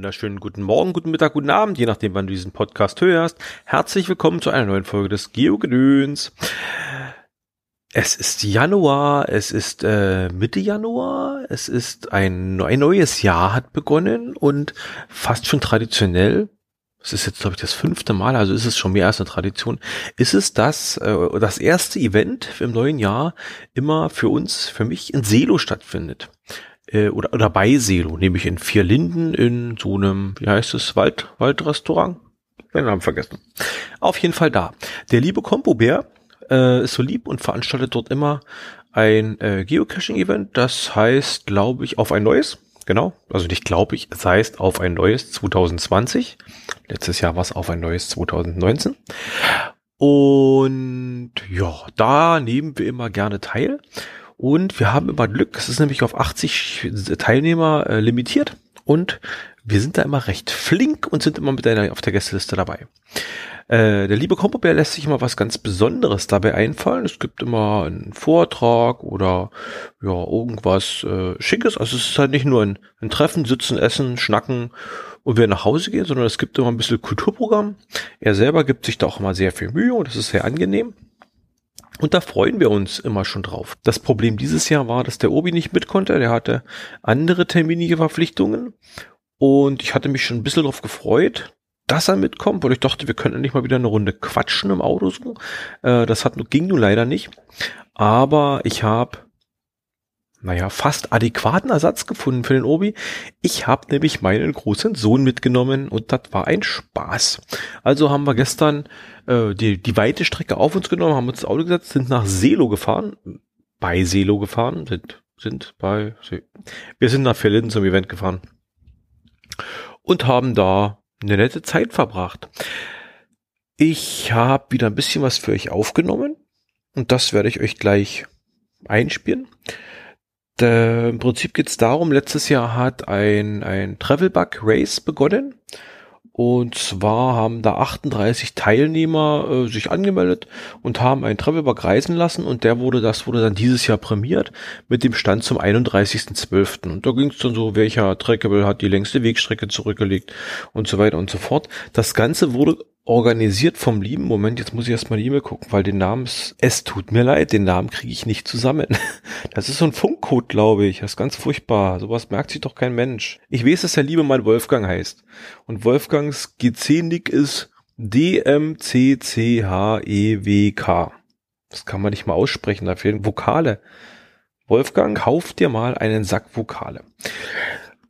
wunderschönen guten Morgen, guten Mittag, guten Abend, je nachdem, wann du diesen Podcast hörst. Herzlich willkommen zu einer neuen Folge des Geogedöns. Es ist Januar, es ist äh, Mitte Januar, es ist ein, ein neues Jahr hat begonnen und fast schon traditionell, es ist jetzt glaube ich das fünfte Mal, also ist es schon mehr als eine Tradition, ist es das, äh, das erste Event im neuen Jahr immer für uns, für mich in Selo stattfindet äh, oder, oder bei Selo, nämlich in Vier Linden in so einem, wie heißt es, Wald, Waldrestaurant? Den Namen vergessen. Auf jeden Fall da. Der liebe Kompobär äh, ist so lieb und veranstaltet dort immer ein äh, Geocaching-Event. Das heißt, glaube ich, auf ein neues. Genau, also nicht glaube ich, es heißt auf ein neues 2020. Letztes Jahr war es auf ein neues 2019. Und ja, da nehmen wir immer gerne teil. Und wir haben immer Glück, es ist nämlich auf 80 Teilnehmer äh, limitiert und wir sind da immer recht flink und sind immer mit einer auf der Gästeliste dabei. Äh, der liebe Kompobär lässt sich immer was ganz Besonderes dabei einfallen. Es gibt immer einen Vortrag oder ja irgendwas äh, Schickes. Also es ist halt nicht nur ein, ein Treffen, Sitzen, Essen, Schnacken und wir nach Hause gehen, sondern es gibt immer ein bisschen Kulturprogramm. Er selber gibt sich da auch immer sehr viel Mühe und das ist sehr angenehm. Und da freuen wir uns immer schon drauf. Das Problem dieses Jahr war, dass der Obi nicht mit konnte. Der hatte andere terminige Verpflichtungen. Und ich hatte mich schon ein bisschen darauf gefreut, dass er mitkommt, weil ich dachte, wir könnten nicht mal wieder eine Runde quatschen im Auto so. Äh, das hat, ging nun leider nicht. Aber ich habe naja, fast adäquaten Ersatz gefunden für den Obi. Ich habe nämlich meinen großen Sohn mitgenommen und das war ein Spaß. Also haben wir gestern äh, die, die weite Strecke auf uns genommen, haben uns ins Auto gesetzt, sind nach Selo gefahren, bei Selo gefahren, sind, sind bei, wir sind nach Verlinden zum Event gefahren und haben da eine nette Zeit verbracht. Ich habe wieder ein bisschen was für euch aufgenommen und das werde ich euch gleich einspielen. Äh, Im Prinzip geht es darum, letztes Jahr hat ein, ein Travel-Bug Race begonnen. Und zwar haben da 38 Teilnehmer äh, sich angemeldet und haben einen Travelbug reisen lassen und der wurde, das wurde dann dieses Jahr prämiert mit dem Stand zum 31.12. Und da ging es dann so, welcher Trackable hat die längste Wegstrecke zurückgelegt und so weiter und so fort. Das Ganze wurde organisiert vom lieben Moment, jetzt muss ich erstmal die E-Mail gucken, weil den Namen, es tut mir leid, den Namen kriege ich nicht zusammen. Das ist so ein Funkcode, glaube ich. Das ist ganz furchtbar. Sowas merkt sich doch kein Mensch. Ich weiß, dass der liebe Mann Wolfgang heißt. Und Wolfgangs GC-Nick ist D-M-C-C-H-E-W-K. Das kann man nicht mal aussprechen, da fehlen Vokale. Wolfgang, kauf dir mal einen Sack Vokale.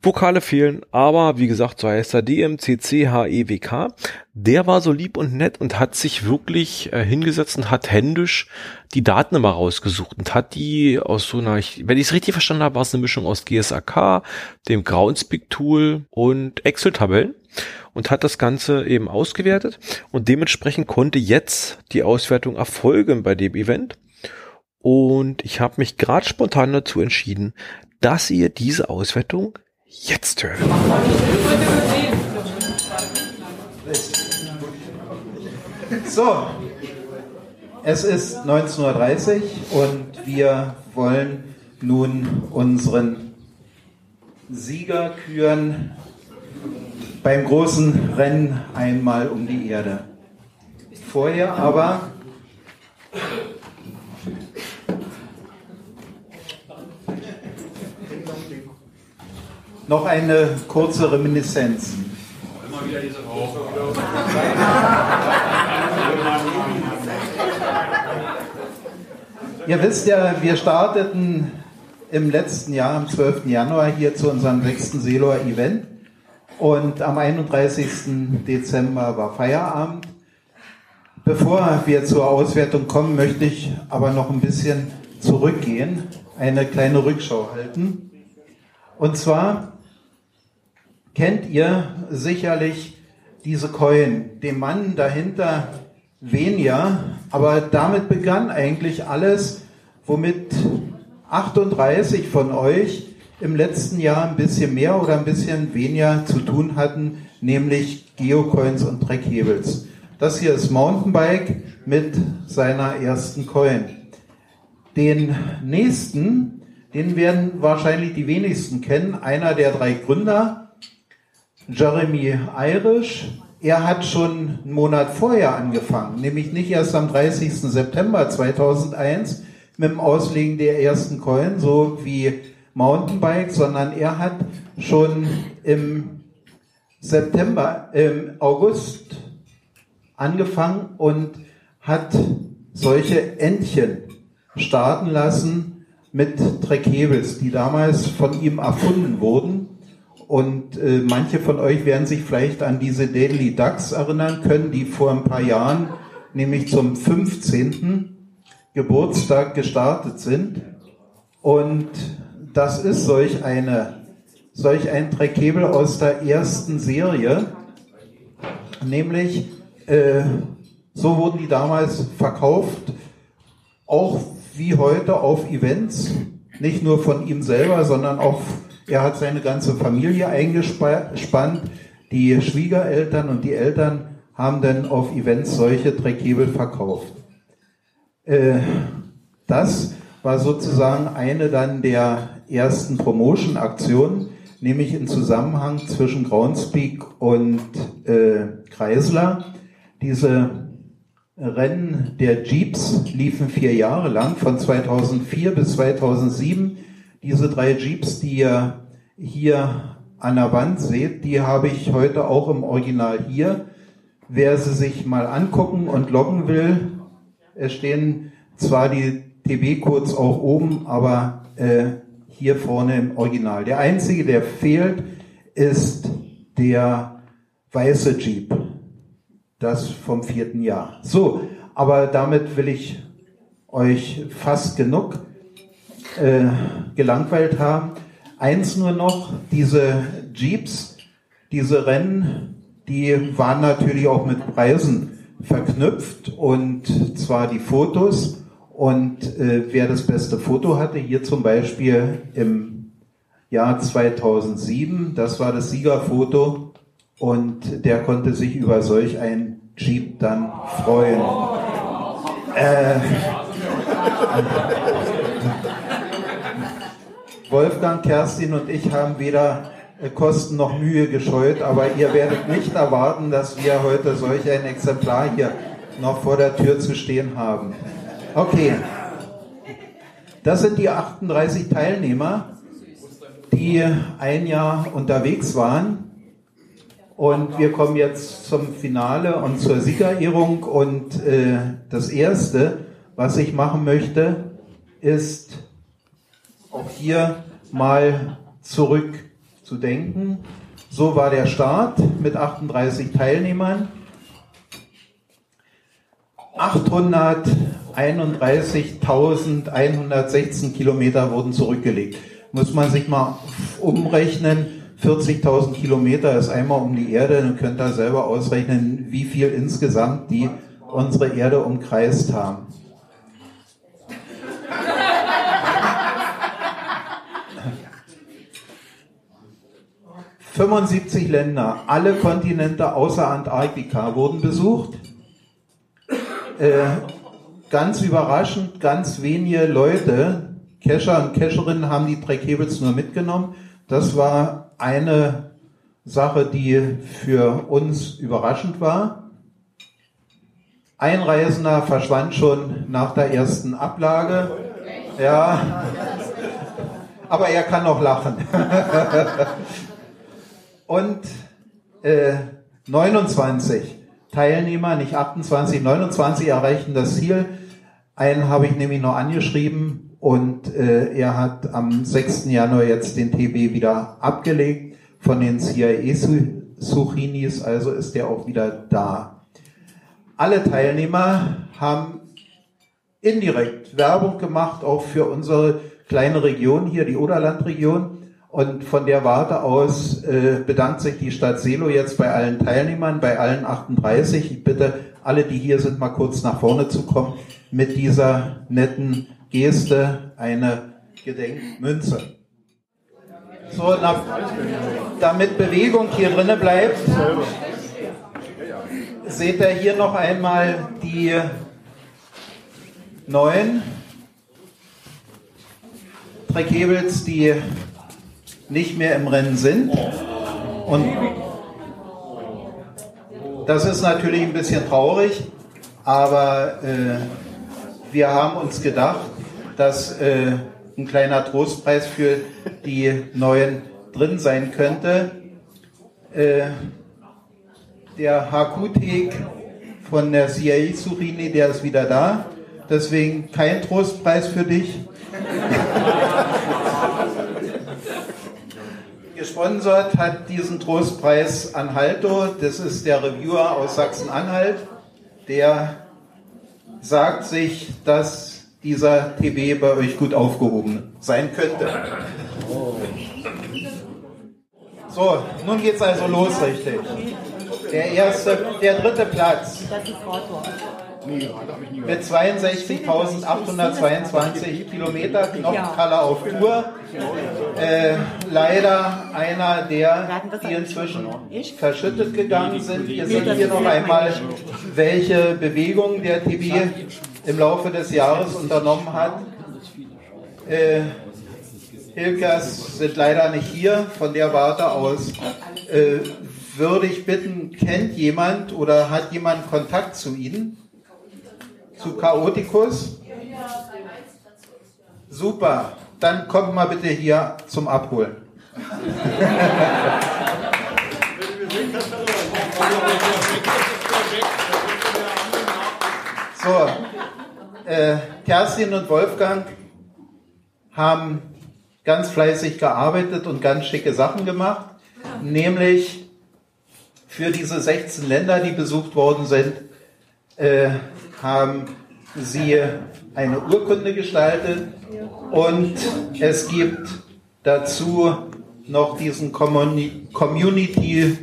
Vokale fehlen, aber wie gesagt, so heißt er DMCCHEWK. Der war so lieb und nett und hat sich wirklich äh, hingesetzt und hat händisch die Daten immer rausgesucht und hat die aus so einer, ich, wenn ich es richtig verstanden habe, war es eine Mischung aus GSAK, dem Groundspeak Tool und Excel-Tabellen und hat das Ganze eben ausgewertet und dementsprechend konnte jetzt die Auswertung erfolgen bei dem Event. Und ich habe mich gerade spontan dazu entschieden, dass ihr diese Auswertung jetzt hören. So, es ist 19.30 Uhr und wir wollen nun unseren Sieger küren beim großen Rennen einmal um die Erde. Vorher aber Noch eine kurze Reminiszenz. Immer wieder diese Ihr wisst ja, wir starteten im letzten Jahr, am 12. Januar, hier zu unserem sechsten Seeloer Event. Und am 31. Dezember war Feierabend. Bevor wir zur Auswertung kommen, möchte ich aber noch ein bisschen zurückgehen, eine kleine Rückschau halten. Und zwar kennt ihr sicherlich diese Coin, den Mann dahinter weniger, aber damit begann eigentlich alles, womit 38 von euch im letzten Jahr ein bisschen mehr oder ein bisschen weniger zu tun hatten, nämlich Geocoins und Dreckhebels. Das hier ist Mountainbike mit seiner ersten Coin. Den nächsten, den werden wahrscheinlich die wenigsten kennen, einer der drei Gründer, Jeremy Irish, er hat schon einen Monat vorher angefangen, nämlich nicht erst am 30. September 2001 mit dem Auslegen der ersten Coin, so wie Mountainbike, sondern er hat schon im September, im August angefangen und hat solche Entchen starten lassen mit Treckhebels, die damals von ihm erfunden wurden. Und äh, manche von euch werden sich vielleicht an diese Deadly Ducks erinnern können, die vor ein paar Jahren, nämlich zum 15. Geburtstag gestartet sind. Und das ist solch eine, solch ein Treckhebel aus der ersten Serie, nämlich äh, so wurden die damals verkauft, auch wie heute auf Events, nicht nur von ihm selber, sondern auch, er hat seine ganze Familie eingespannt, die Schwiegereltern und die Eltern haben dann auf Events solche Dreckhebel verkauft. Äh, das war sozusagen eine dann der ersten Promotion-Aktionen, nämlich im Zusammenhang zwischen Groundspeak und äh, Kreisler. Diese Rennen der Jeeps liefen vier Jahre lang, von 2004 bis 2007. Diese drei Jeeps, die ihr hier an der Wand seht, die habe ich heute auch im Original hier. Wer sie sich mal angucken und loggen will, es stehen zwar die TB-Codes auch oben, aber äh, hier vorne im Original. Der einzige, der fehlt, ist der weiße Jeep das vom vierten Jahr. So, aber damit will ich euch fast genug äh, gelangweilt haben. Eins nur noch, diese Jeeps, diese Rennen, die waren natürlich auch mit Preisen verknüpft und zwar die Fotos und äh, wer das beste Foto hatte, hier zum Beispiel im Jahr 2007, das war das Siegerfoto und der konnte sich über solch ein Jeep dann freuen. Äh, Wolfgang, Kerstin und ich haben weder äh, Kosten noch Mühe gescheut, aber ihr werdet nicht erwarten, dass wir heute solch ein Exemplar hier noch vor der Tür zu stehen haben. Okay. Das sind die 38 Teilnehmer, die ein Jahr unterwegs waren. Und wir kommen jetzt zum Finale und zur Siegerehrung. Und äh, das Erste, was ich machen möchte, ist auch hier mal zurückzudenken. So war der Start mit 38 Teilnehmern. 831.116 Kilometer wurden zurückgelegt. Muss man sich mal umrechnen 40.000 Kilometer ist einmal um die Erde. Dann könnt ihr selber ausrechnen, wie viel insgesamt die unsere Erde umkreist haben. ...75 Länder, alle Kontinente außer Antarktika wurden besucht. Äh, ganz überraschend, ganz wenige Leute, Kescher und Kescherinnen haben die Dreckhebels nur mitgenommen. Das war eine Sache, die für uns überraschend war. Ein Reisender verschwand schon nach der ersten Ablage. Ja, aber er kann noch lachen. Und äh, 29 Teilnehmer, nicht 28, 29 erreichten das Ziel. Einen habe ich nämlich noch angeschrieben, und äh, er hat am 6. Januar jetzt den TB wieder abgelegt von den CIA-Suchinis, also ist er auch wieder da. Alle Teilnehmer haben indirekt Werbung gemacht, auch für unsere kleine Region hier, die Oderlandregion. Und von der Warte aus äh, bedankt sich die Stadt Selo jetzt bei allen Teilnehmern, bei allen 38. Ich bitte alle, die hier sind, mal kurz nach vorne zu kommen mit dieser netten Geste eine Gedenkmünze. So, na, damit Bewegung hier drinnen bleibt, seht ihr hier noch einmal die neuen Dreckhebels, die nicht mehr im Rennen sind. Und Das ist natürlich ein bisschen traurig, aber äh, wir haben uns gedacht, dass äh, ein kleiner Trostpreis für die Neuen drin sein könnte. Äh, der Hakutek von der CIA Surini, der ist wieder da. Deswegen kein Trostpreis für dich. Gesponsert hat diesen Trostpreis Anhalto. Das ist der Reviewer aus Sachsen-Anhalt. Der sagt sich, dass dieser TB bei euch gut aufgehoben sein könnte. So, nun geht's also los, richtig. Der erste, der dritte Platz. Mit 62.822 Kilometer Knochenkalle auf Tour. Äh, leider einer der, die inzwischen verschüttet gegangen sind. Ihr seht hier noch einmal, welche Bewegungen der TB im Laufe des Jahres unternommen hat. Äh, Hilkers sind leider nicht hier, von der Warte aus äh, würde ich bitten, kennt jemand oder hat jemand Kontakt zu Ihnen? Zu Chaoticus? Super, dann kommt mal bitte hier zum Abholen. so, äh, Kerstin und Wolfgang haben ganz fleißig gearbeitet und ganz schicke Sachen gemacht, nämlich für diese 16 Länder, die besucht worden sind, äh, haben sie eine Urkunde gestaltet und es gibt dazu noch diesen Community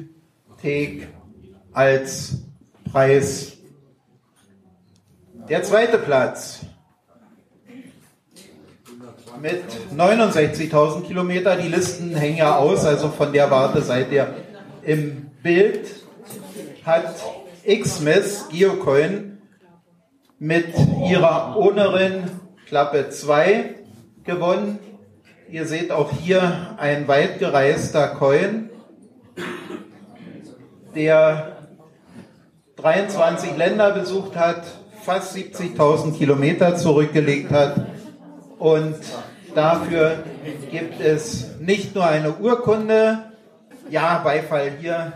Take als Preis. Der zweite Platz mit 69.000 Kilometer. Die Listen hängen ja aus, also von der Warte seid ihr im Bild hat Xmas Geocoin mit ihrer Ownerin Klappe 2 gewonnen. Ihr seht auch hier ein weit gereister Coin, der 23 Länder besucht hat, fast 70.000 Kilometer zurückgelegt hat und dafür gibt es nicht nur eine Urkunde, ja, Beifall hier.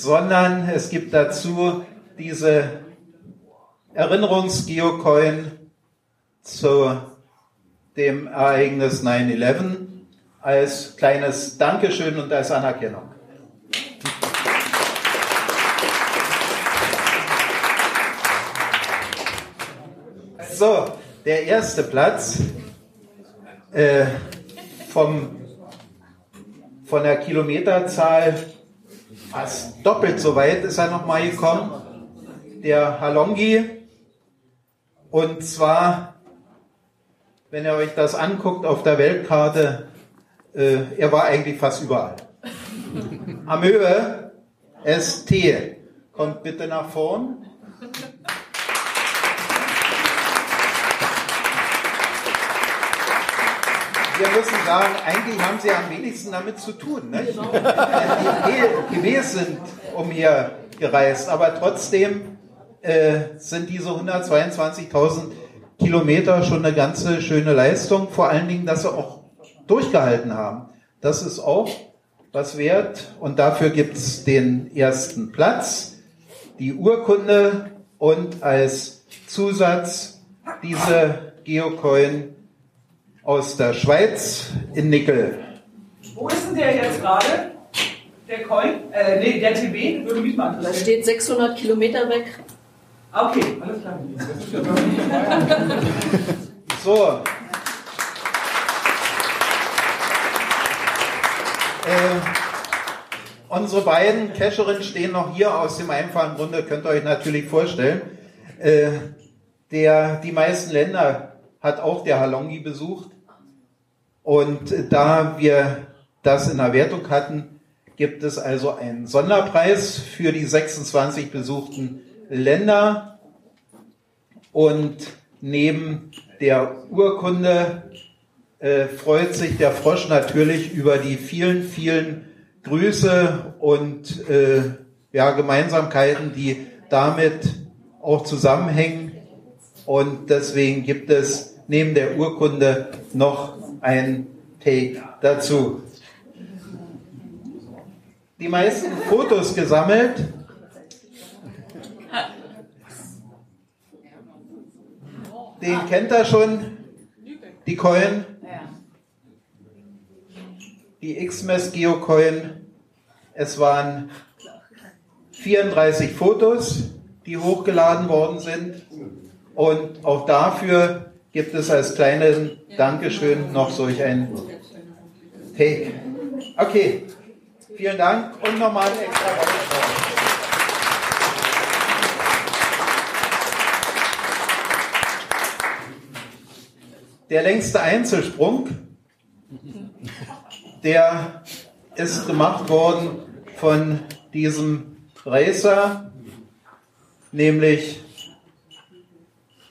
Sondern es gibt dazu diese Erinnerungsgeocoin zu dem Ereignis 9-11 als kleines Dankeschön und als Anerkennung. So, der erste Platz äh, vom, von der Kilometerzahl fast doppelt so weit ist er nochmal gekommen. Der Halongi. Und zwar, wenn ihr euch das anguckt auf der Weltkarte, äh, er war eigentlich fast überall. Amöbe ST. Kommt bitte nach vorn. Wir müssen sagen, eigentlich haben sie am wenigsten damit zu tun. Nicht? Genau. Die GWs sind umhergereist, aber trotzdem äh, sind diese 122.000 Kilometer schon eine ganze schöne Leistung. Vor allen Dingen, dass sie auch durchgehalten haben. Das ist auch was wert und dafür gibt es den ersten Platz, die Urkunde und als Zusatz diese Geocoin aus der Schweiz in Nickel. Wo ist denn der jetzt gerade? Der Coin? Äh, nee, der TB? Würde mich mal Da steht 600 Kilometer weg. Ah, okay, alles klar. so. Äh, unsere beiden Cacherinnen stehen noch hier aus dem einfachen Grunde, könnt ihr euch natürlich vorstellen. Äh, der, die meisten Länder hat auch der Halongi besucht. Und da wir das in der Wertung hatten, gibt es also einen Sonderpreis für die 26 besuchten Länder. Und neben der Urkunde äh, freut sich der Frosch natürlich über die vielen, vielen Grüße und äh, ja, Gemeinsamkeiten, die damit auch zusammenhängen. Und deswegen gibt es neben der Urkunde noch ein Take dazu. Die meisten Fotos gesammelt. Den kennt er schon, die Coin. Die XMS Geocoin. Es waren 34 Fotos, die hochgeladen worden sind. Und auch dafür gibt es als kleinen Dankeschön noch solch ein Take. Okay, vielen Dank und nochmal extra Dankeschön. Der längste Einzelsprung, der ist gemacht worden von diesem Racer, nämlich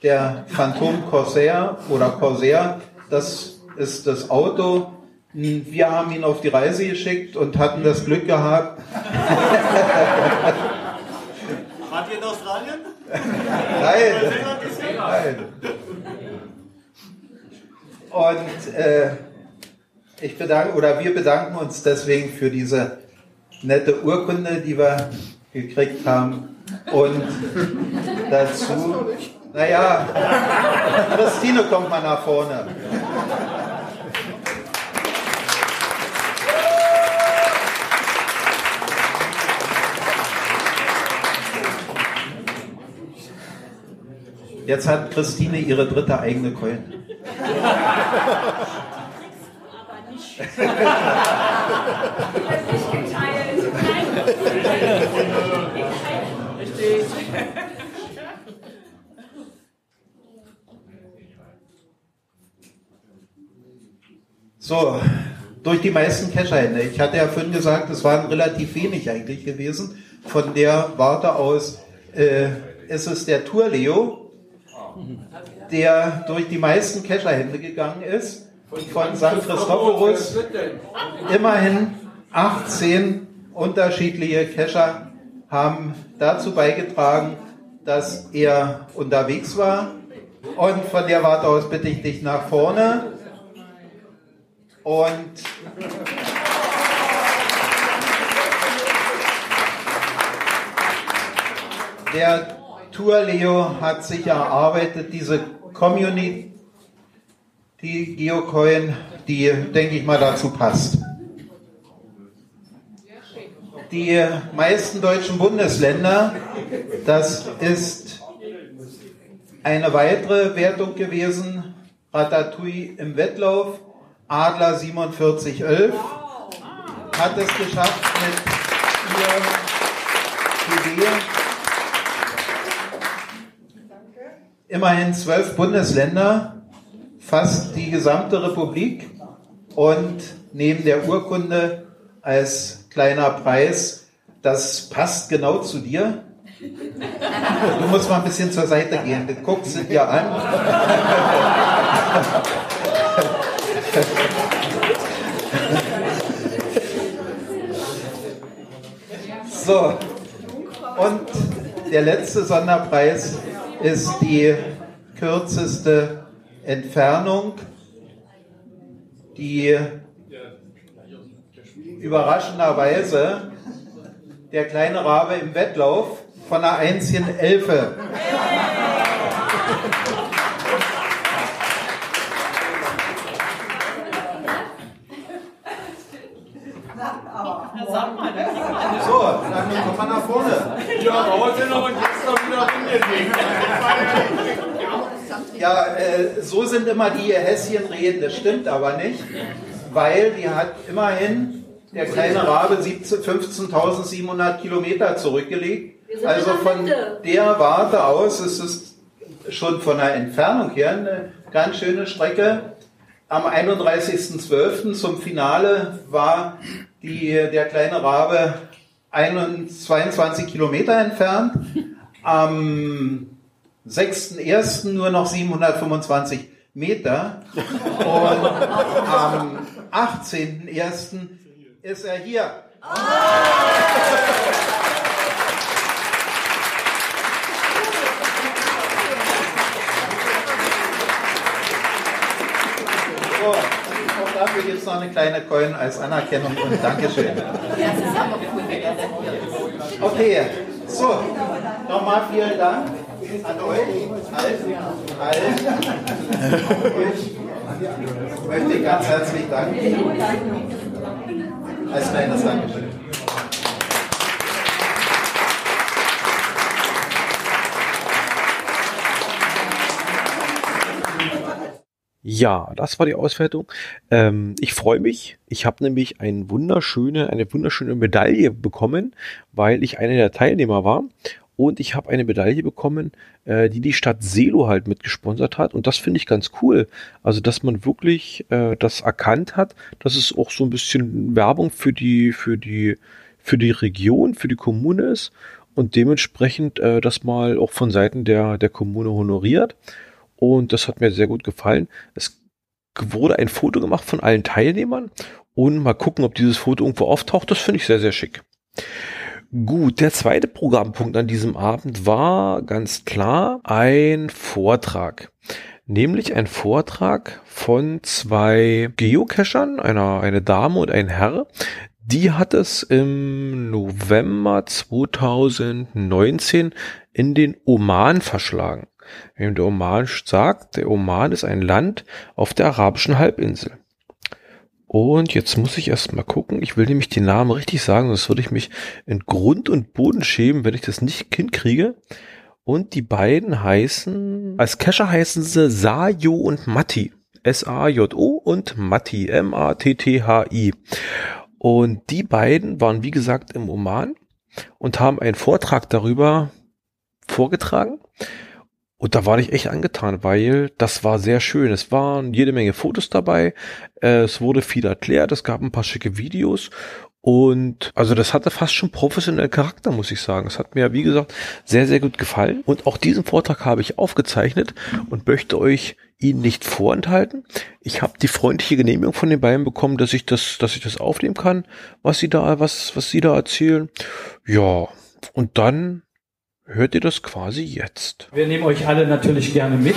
der Phantom Corsair oder Corsair. Das ist das Auto. Wir haben ihn auf die Reise geschickt und hatten das Glück gehabt. Wart ihr in Australien? Nein. Nein. Und äh, ich bedanke oder wir bedanken uns deswegen für diese nette Urkunde, die wir gekriegt haben. Und dazu, naja, Christine kommt mal nach vorne. Jetzt hat Christine ihre dritte eigene Coin. Aber nicht. nicht geteilt. Nein. So, durch die meisten Kescherhände. Ich hatte ja vorhin gesagt, es waren relativ wenig eigentlich gewesen. Von der Warte aus äh, ist es der Tour Leo, der durch die meisten Kescherhände gegangen ist. Von St. Christophorus immerhin 18 unterschiedliche Kescher haben dazu beigetragen, dass er unterwegs war. Und von der Warte aus bitte ich dich nach vorne. Und der Tour Leo hat sich erarbeitet, diese Community Geocoin, die, denke ich mal, dazu passt. Die meisten deutschen Bundesländer, das ist eine weitere Wertung gewesen, Ratatouille im Wettlauf, Adler 4711 hat es geschafft mit ihr Idee. Immerhin zwölf Bundesländer, fast die gesamte Republik und neben der Urkunde als kleiner Preis, das passt genau zu dir. Du musst mal ein bisschen zur Seite gehen, du guckst es dir an. So, und der letzte Sonderpreis ist die kürzeste Entfernung, die überraschenderweise der kleine Rabe im Wettlauf von einer einzigen Elfe. Sag mal, da kriegt man So, dann kommt man nach vorne. Ja, dauert ja noch und jetzt noch wieder rumgelegt. Ja, äh, so sind immer die Häschenreden, das stimmt aber nicht, weil die hat immerhin der kleine Rabe 17 15.700 Kilometer zurückgelegt. Also von der Warte aus ist es schon von der Entfernung her eine ganz schöne Strecke. Am 31.12. zum Finale war die, der kleine Rabe 21, 22 Kilometer entfernt. Am 6.1. nur noch 725 Meter. Und am 18.01. ist er hier. So, auch dafür gibt es noch eine kleine Coin als Anerkennung und Dankeschön. Okay, so, nochmal vielen Dank an euch, allen, allen. Ich möchte ganz herzlich danken. Als kleines Dankeschön. Ja, das war die Auswertung. Ähm, ich freue mich. Ich habe nämlich ein wunderschöne, eine wunderschöne Medaille bekommen, weil ich einer der Teilnehmer war. Und ich habe eine Medaille bekommen, äh, die die Stadt Selo halt mitgesponsert hat. Und das finde ich ganz cool. Also, dass man wirklich äh, das erkannt hat, dass es auch so ein bisschen Werbung für die, für die, für die Region, für die Kommune ist. Und dementsprechend äh, das mal auch von Seiten der, der Kommune honoriert. Und das hat mir sehr gut gefallen. Es wurde ein Foto gemacht von allen Teilnehmern und mal gucken, ob dieses Foto irgendwo auftaucht. Das finde ich sehr, sehr schick. Gut, der zweite Programmpunkt an diesem Abend war ganz klar ein Vortrag. Nämlich ein Vortrag von zwei Geocachern, einer, eine Dame und ein Herr. Die hat es im November 2019 in den Oman verschlagen. Wem der Oman sagt, der Oman ist ein Land auf der arabischen Halbinsel. Und jetzt muss ich erst mal gucken. Ich will nämlich die Namen richtig sagen, sonst würde ich mich in Grund und Boden schämen, wenn ich das nicht hinkriege. Und die beiden heißen, als Cacher heißen sie Sajo und Matti. S-A-J-O und Matti. M-A-T-T-H-I. Und die beiden waren, wie gesagt, im Oman und haben einen Vortrag darüber vorgetragen. Und da war ich echt angetan, weil das war sehr schön. Es waren jede Menge Fotos dabei. Es wurde viel erklärt. Es gab ein paar schicke Videos. Und also das hatte fast schon professionellen Charakter, muss ich sagen. Es hat mir, wie gesagt, sehr, sehr gut gefallen. Und auch diesen Vortrag habe ich aufgezeichnet und möchte euch ihn nicht vorenthalten. Ich habe die freundliche Genehmigung von den beiden bekommen, dass ich das, dass ich das aufnehmen kann, was sie da, was, was sie da erzählen. Ja. Und dann hört ihr das quasi jetzt. Wir nehmen euch alle natürlich gerne mit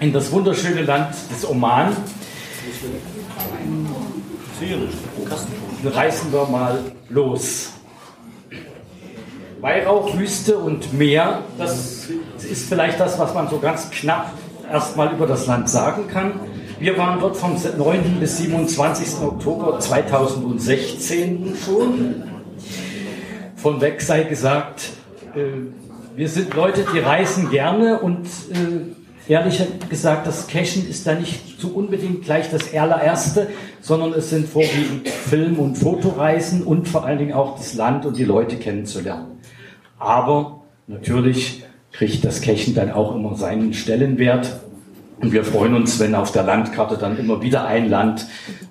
in das wunderschöne Land des Oman. Reißen wir mal los. Weihrauch, Wüste und Meer, das ist vielleicht das, was man so ganz knapp erstmal über das Land sagen kann. Wir waren dort vom 9. bis 27. Oktober 2016 schon. Von weg sei gesagt, wir sind Leute, die reisen gerne und äh, ehrlich gesagt, das Cashen ist da nicht so unbedingt gleich das allererste, sondern es sind vorwiegend Film- und Fotoreisen und vor allen Dingen auch das Land und die Leute kennenzulernen. Aber natürlich kriegt das Cashen dann auch immer seinen Stellenwert. Und wir freuen uns, wenn auf der Landkarte dann immer wieder ein Land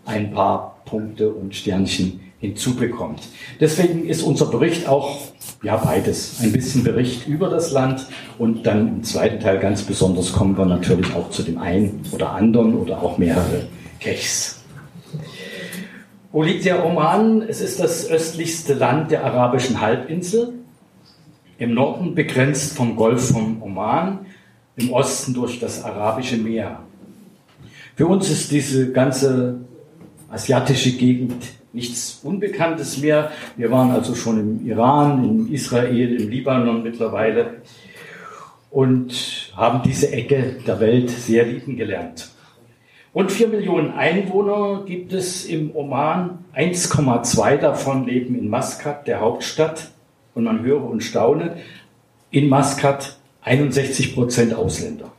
ein paar Punkte und Sternchen hinzubekommt. Deswegen ist unser Bericht auch ja beides. Ein bisschen Bericht über das Land und dann im zweiten Teil ganz besonders kommen wir natürlich auch zu dem einen oder anderen oder auch mehrere Kechs. Wo liegt der Oman? Es ist das östlichste Land der arabischen Halbinsel. Im Norden begrenzt vom Golf von Oman, im Osten durch das Arabische Meer. Für uns ist diese ganze asiatische Gegend nichts Unbekanntes mehr. Wir waren also schon im Iran, in Israel, im Libanon mittlerweile und haben diese Ecke der Welt sehr lieben gelernt. Rund vier Millionen Einwohner gibt es im Oman. 1,2 davon leben in Maskat, der Hauptstadt. Und man höre und staune, in Maskat 61 Prozent Ausländer.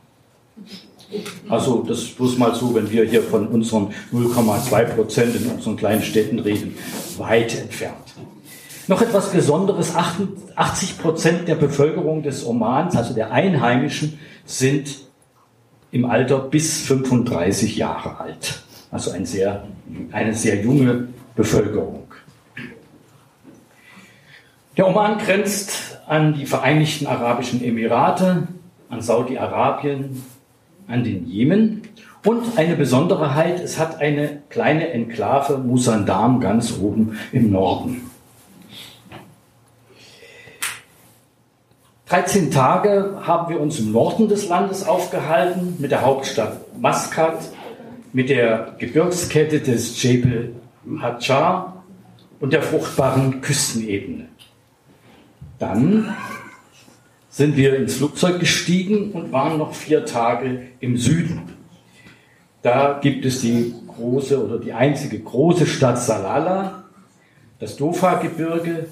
Also das ist bloß mal so, wenn wir hier von unseren 0,2 Prozent in unseren kleinen Städten reden, weit entfernt. Noch etwas Besonderes, 80 Prozent der Bevölkerung des Omans, also der Einheimischen, sind im Alter bis 35 Jahre alt. Also ein sehr, eine sehr junge Bevölkerung. Der Oman grenzt an die Vereinigten Arabischen Emirate, an Saudi-Arabien, an den Jemen. Und eine Besonderheit, es hat eine kleine Enklave Musandam ganz oben im Norden. 13 Tage haben wir uns im Norden des Landes aufgehalten, mit der Hauptstadt Maskat, mit der Gebirgskette des Jebel Hadjar und der fruchtbaren Küstenebene. Dann sind wir ins Flugzeug gestiegen und waren noch vier Tage im Süden. Da gibt es die große oder die einzige große Stadt Salala, das Dofa-Gebirge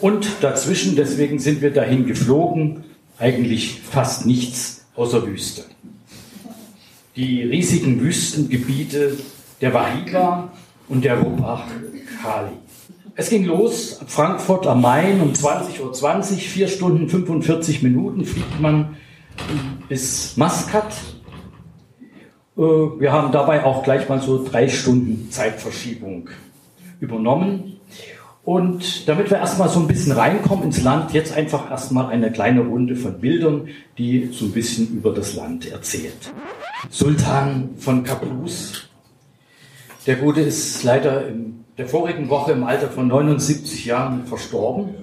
und dazwischen, deswegen sind wir dahin geflogen, eigentlich fast nichts außer Wüste. Die riesigen Wüstengebiete der Wahiba und der Rubach Kali. Es ging los Frankfurt am Main um 20.20 Uhr, 20, 4 Stunden 45 Minuten fliegt man bis Maskat. Äh, Wir haben dabei auch gleich mal so drei Stunden Zeitverschiebung übernommen. Und damit wir erstmal so ein bisschen reinkommen ins Land, jetzt einfach erstmal eine kleine Runde von Bildern, die so ein bisschen über das Land erzählt. Sultan von Kabus. Der Gute ist leider in der vorigen Woche im Alter von 79 Jahren verstorben.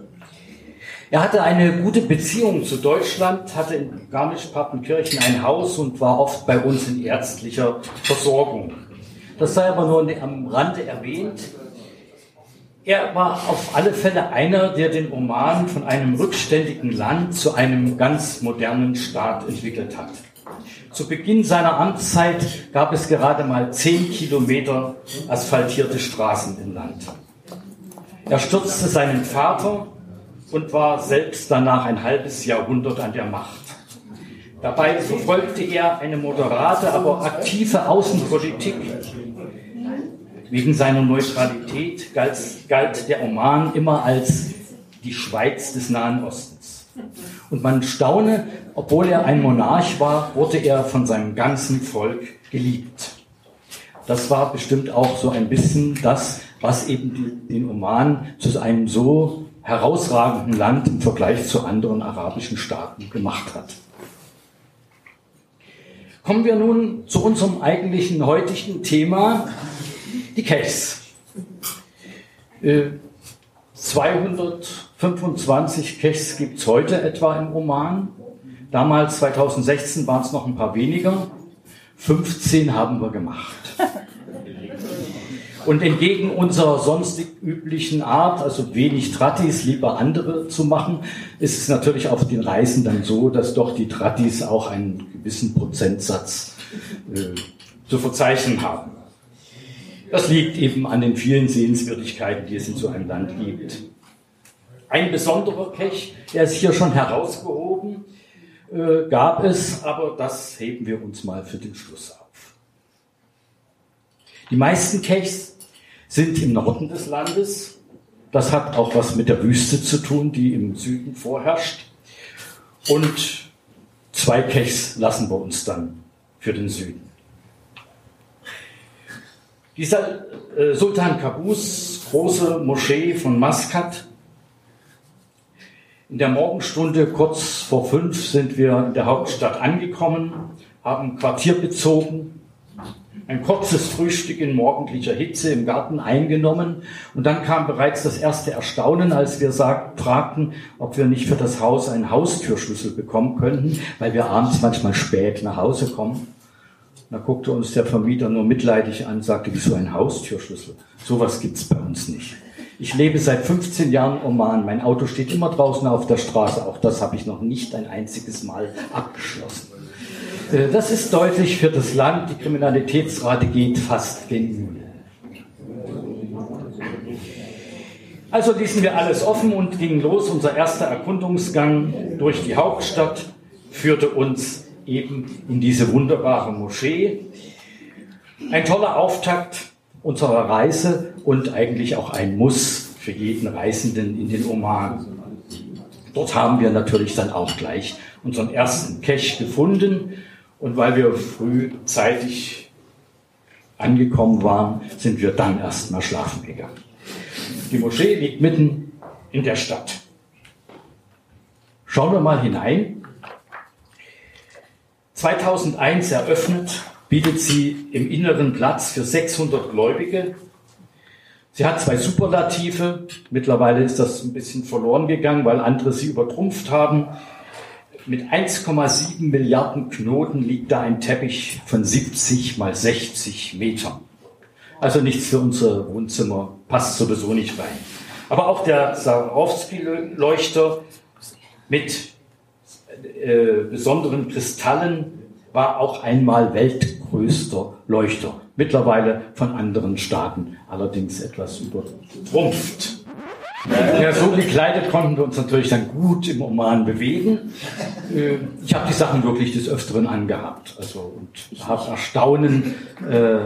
Er hatte eine gute Beziehung zu Deutschland, hatte in Garmisch-Partenkirchen ein Haus und war oft bei uns in ärztlicher Versorgung. Das sei aber nur am Rande erwähnt. Er war auf alle Fälle einer, der den Oman von einem rückständigen Land zu einem ganz modernen Staat entwickelt hat. Zu Beginn seiner Amtszeit gab es gerade mal zehn Kilometer asphaltierte Straßen im Land. Er stürzte seinen Vater und war selbst danach ein halbes Jahrhundert an der Macht. Dabei verfolgte er eine moderate, aber aktive Außenpolitik. Wegen seiner Neutralität galt, galt der Oman immer als die Schweiz des Nahen Ostens. Und man staune, obwohl er ein Monarch war, wurde er von seinem ganzen Volk geliebt. Das war bestimmt auch so ein bisschen das, was eben den Oman zu einem so herausragenden Land im Vergleich zu anderen arabischen Staaten gemacht hat. Kommen wir nun zu unserem eigentlichen heutigen Thema, die Kelchs. Äh, 200 25 Caches gibt es heute etwa im Oman. Damals, 2016, waren es noch ein paar weniger. 15 haben wir gemacht. Und entgegen unserer sonst üblichen Art, also wenig Trattis, lieber andere zu machen, ist es natürlich auf den Reisen dann so, dass doch die Trattis auch einen gewissen Prozentsatz äh, zu verzeichnen haben. Das liegt eben an den vielen Sehenswürdigkeiten, die es in so einem Land gibt. Ein besonderer Kech, der ist hier schon herausgehoben, äh, gab es, aber das heben wir uns mal für den Schluss auf. Die meisten Kechs sind im Norden des Landes. Das hat auch was mit der Wüste zu tun, die im Süden vorherrscht. Und zwei Kechs lassen wir uns dann für den Süden. Dieser äh, Sultan Kabus große Moschee von Maskat. In der Morgenstunde kurz vor fünf sind wir in der Hauptstadt angekommen, haben Quartier bezogen, ein kurzes Frühstück in morgendlicher Hitze im Garten eingenommen und dann kam bereits das erste Erstaunen, als wir sagt, fragten, ob wir nicht für das Haus einen Haustürschlüssel bekommen könnten, weil wir abends manchmal spät nach Hause kommen. Da guckte uns der Vermieter nur mitleidig an, sagte, wieso ein Haustürschlüssel? Sowas gibt's bei uns nicht. Ich lebe seit 15 Jahren Oman. Mein Auto steht immer draußen auf der Straße. Auch das habe ich noch nicht ein einziges Mal abgeschlossen. Äh, Das ist deutlich für das Land. Die Kriminalitätsrate geht fast gen Null. Also ließen wir alles offen und gingen los. Unser erster Erkundungsgang durch die Hauptstadt führte uns eben in diese wunderbare Moschee. Ein toller Auftakt unserer Reise und eigentlich auch ein Muss für jeden Reisenden in den Oman. Dort haben wir natürlich dann auch gleich unseren ersten Cache gefunden und weil wir frühzeitig angekommen waren, sind wir dann erstmal schlafen gegangen. Die Moschee liegt mitten in der Stadt. Schauen wir mal hinein. 2001 eröffnet, bietet sie im Inneren Platz für 600 Gläubige. Sie hat zwei Superlative. Mittlerweile ist das ein bisschen verloren gegangen, weil andere sie übertrumpft haben. Mit 1,7 Milliarden Knoten liegt da ein Teppich von 70 mal 60 Metern. Also nichts für unser Wohnzimmer, passt sowieso nicht rein. Aber auch der Swarovski-Leuchter mit äh, besonderen Kristallen war auch einmal weltgrößter Leuchter. Mittlerweile von anderen Staaten allerdings etwas übertrumpft. Ja, so gekleidet konnten wir uns natürlich dann gut im Oman bewegen. Äh, ich habe die Sachen wirklich des Öfteren angehabt. Also und habe Erstaunen äh,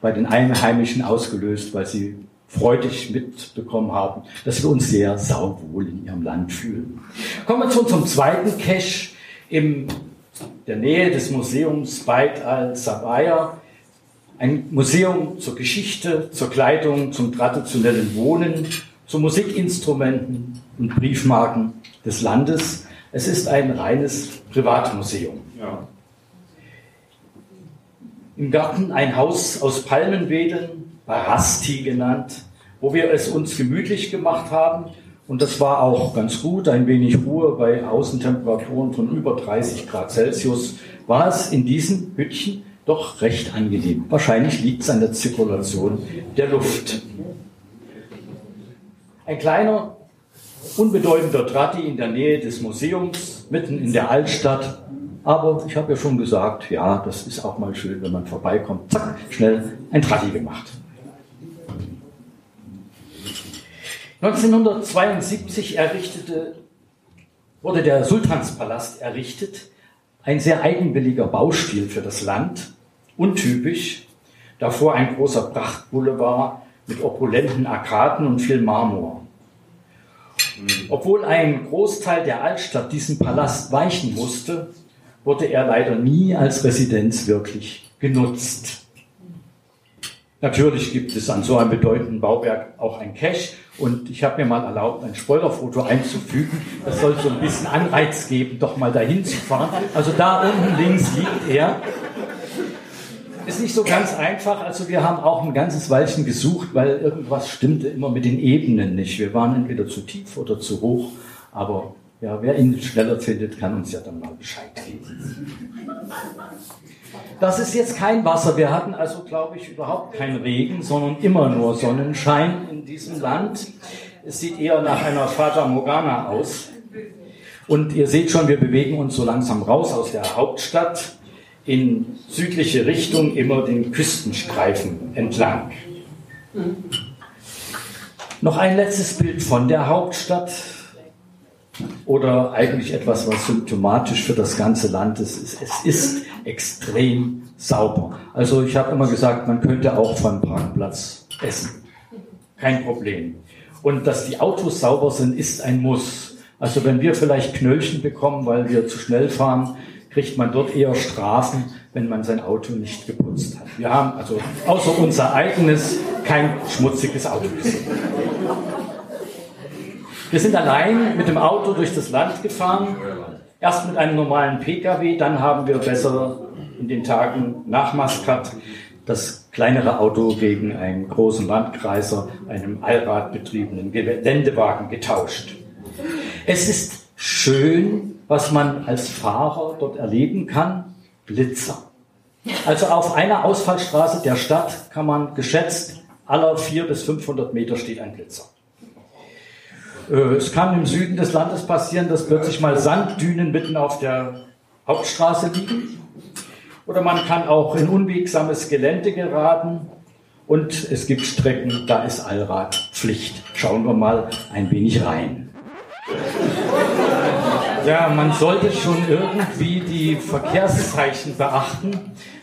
bei den Einheimischen ausgelöst, weil sie freudig mitbekommen haben, dass wir uns sehr sauwohl in ihrem Land fühlen. Kommen wir zu unserem zweiten Cache in der Nähe des Museums Beit al-Sabaya. Ein Museum zur Geschichte, zur Kleidung, zum traditionellen Wohnen, zu Musikinstrumenten und Briefmarken des Landes. Es ist ein reines Privatmuseum. Ja. Im Garten ein Haus aus Palmenwedeln, Barasti genannt, wo wir es uns gemütlich gemacht haben. Und das war auch ganz gut, ein wenig Ruhe bei Außentemperaturen von über 30 Grad Celsius. War es in diesen Hütchen doch recht angenehm. Wahrscheinlich liegt es an der Zirkulation der Luft. Ein kleiner, unbedeutender Tratti in der Nähe des Museums, mitten in der Altstadt. Aber ich habe ja schon gesagt, ja, das ist auch mal schön, wenn man vorbeikommt. Zack, schnell ein Tratti gemacht. 1972 errichtete, wurde der Sultanspalast errichtet. Ein sehr eigenwilliger Baustil für das Land, untypisch. Davor ein großer Prachtboulevard mit opulenten Arkaden und viel Marmor. Obwohl ein Großteil der Altstadt diesen Palast weichen musste, wurde er leider nie als Residenz wirklich genutzt. Natürlich gibt es an so einem bedeutenden Bauwerk auch ein Cache und ich habe mir mal erlaubt, ein Spoilerfoto einzufügen. Das soll so ein bisschen Anreiz geben, doch mal dahin zu fahren. Also da unten links liegt er ist nicht so ganz einfach. Also wir haben auch ein ganzes Weilchen gesucht, weil irgendwas stimmte immer mit den Ebenen nicht. Wir waren entweder zu tief oder zu hoch. Aber ja, wer ihn schneller findet, kann uns ja dann mal Bescheid geben. Das ist jetzt kein Wasser. Wir hatten also, glaube ich, überhaupt keinen Regen, sondern immer nur Sonnenschein in diesem Land. Es sieht eher nach einer Fata Morgana aus. Und ihr seht schon, wir bewegen uns so langsam raus aus der Hauptstadt in südliche Richtung immer den Küstenstreifen entlang. Noch ein letztes Bild von der Hauptstadt oder eigentlich etwas, was symptomatisch für das ganze Land ist. Es ist extrem sauber. Also ich habe immer gesagt, man könnte auch vom Parkplatz essen. Kein Problem. Und dass die Autos sauber sind, ist ein Muss. Also wenn wir vielleicht Knöllchen bekommen, weil wir zu schnell fahren, kriegt man dort eher Strafen, wenn man sein Auto nicht geputzt hat. Wir haben also außer unser eigenes kein schmutziges Auto gesehen. Wir sind allein mit dem Auto durch das Land gefahren. Erst mit einem normalen Pkw, dann haben wir besser in den Tagen nach Maskat das kleinere Auto gegen einen großen Landkreiser, einem allradbetriebenen Geländewagen getauscht. Es ist schön, was man als Fahrer dort erleben kann, Blitzer. Also auf einer Ausfallstraße der Stadt kann man geschätzt aller vier bis 500 Meter steht ein Blitzer. Äh, es kann im Süden des Landes passieren, dass plötzlich mal Sanddünen mitten auf der Hauptstraße liegen. Oder man kann auch in unwegsames Gelände geraten. Und es gibt Strecken, da ist Allradpflicht. Schauen wir mal ein wenig rein. Ja, man sollte schon irgendwie die Verkehrszeichen beachten.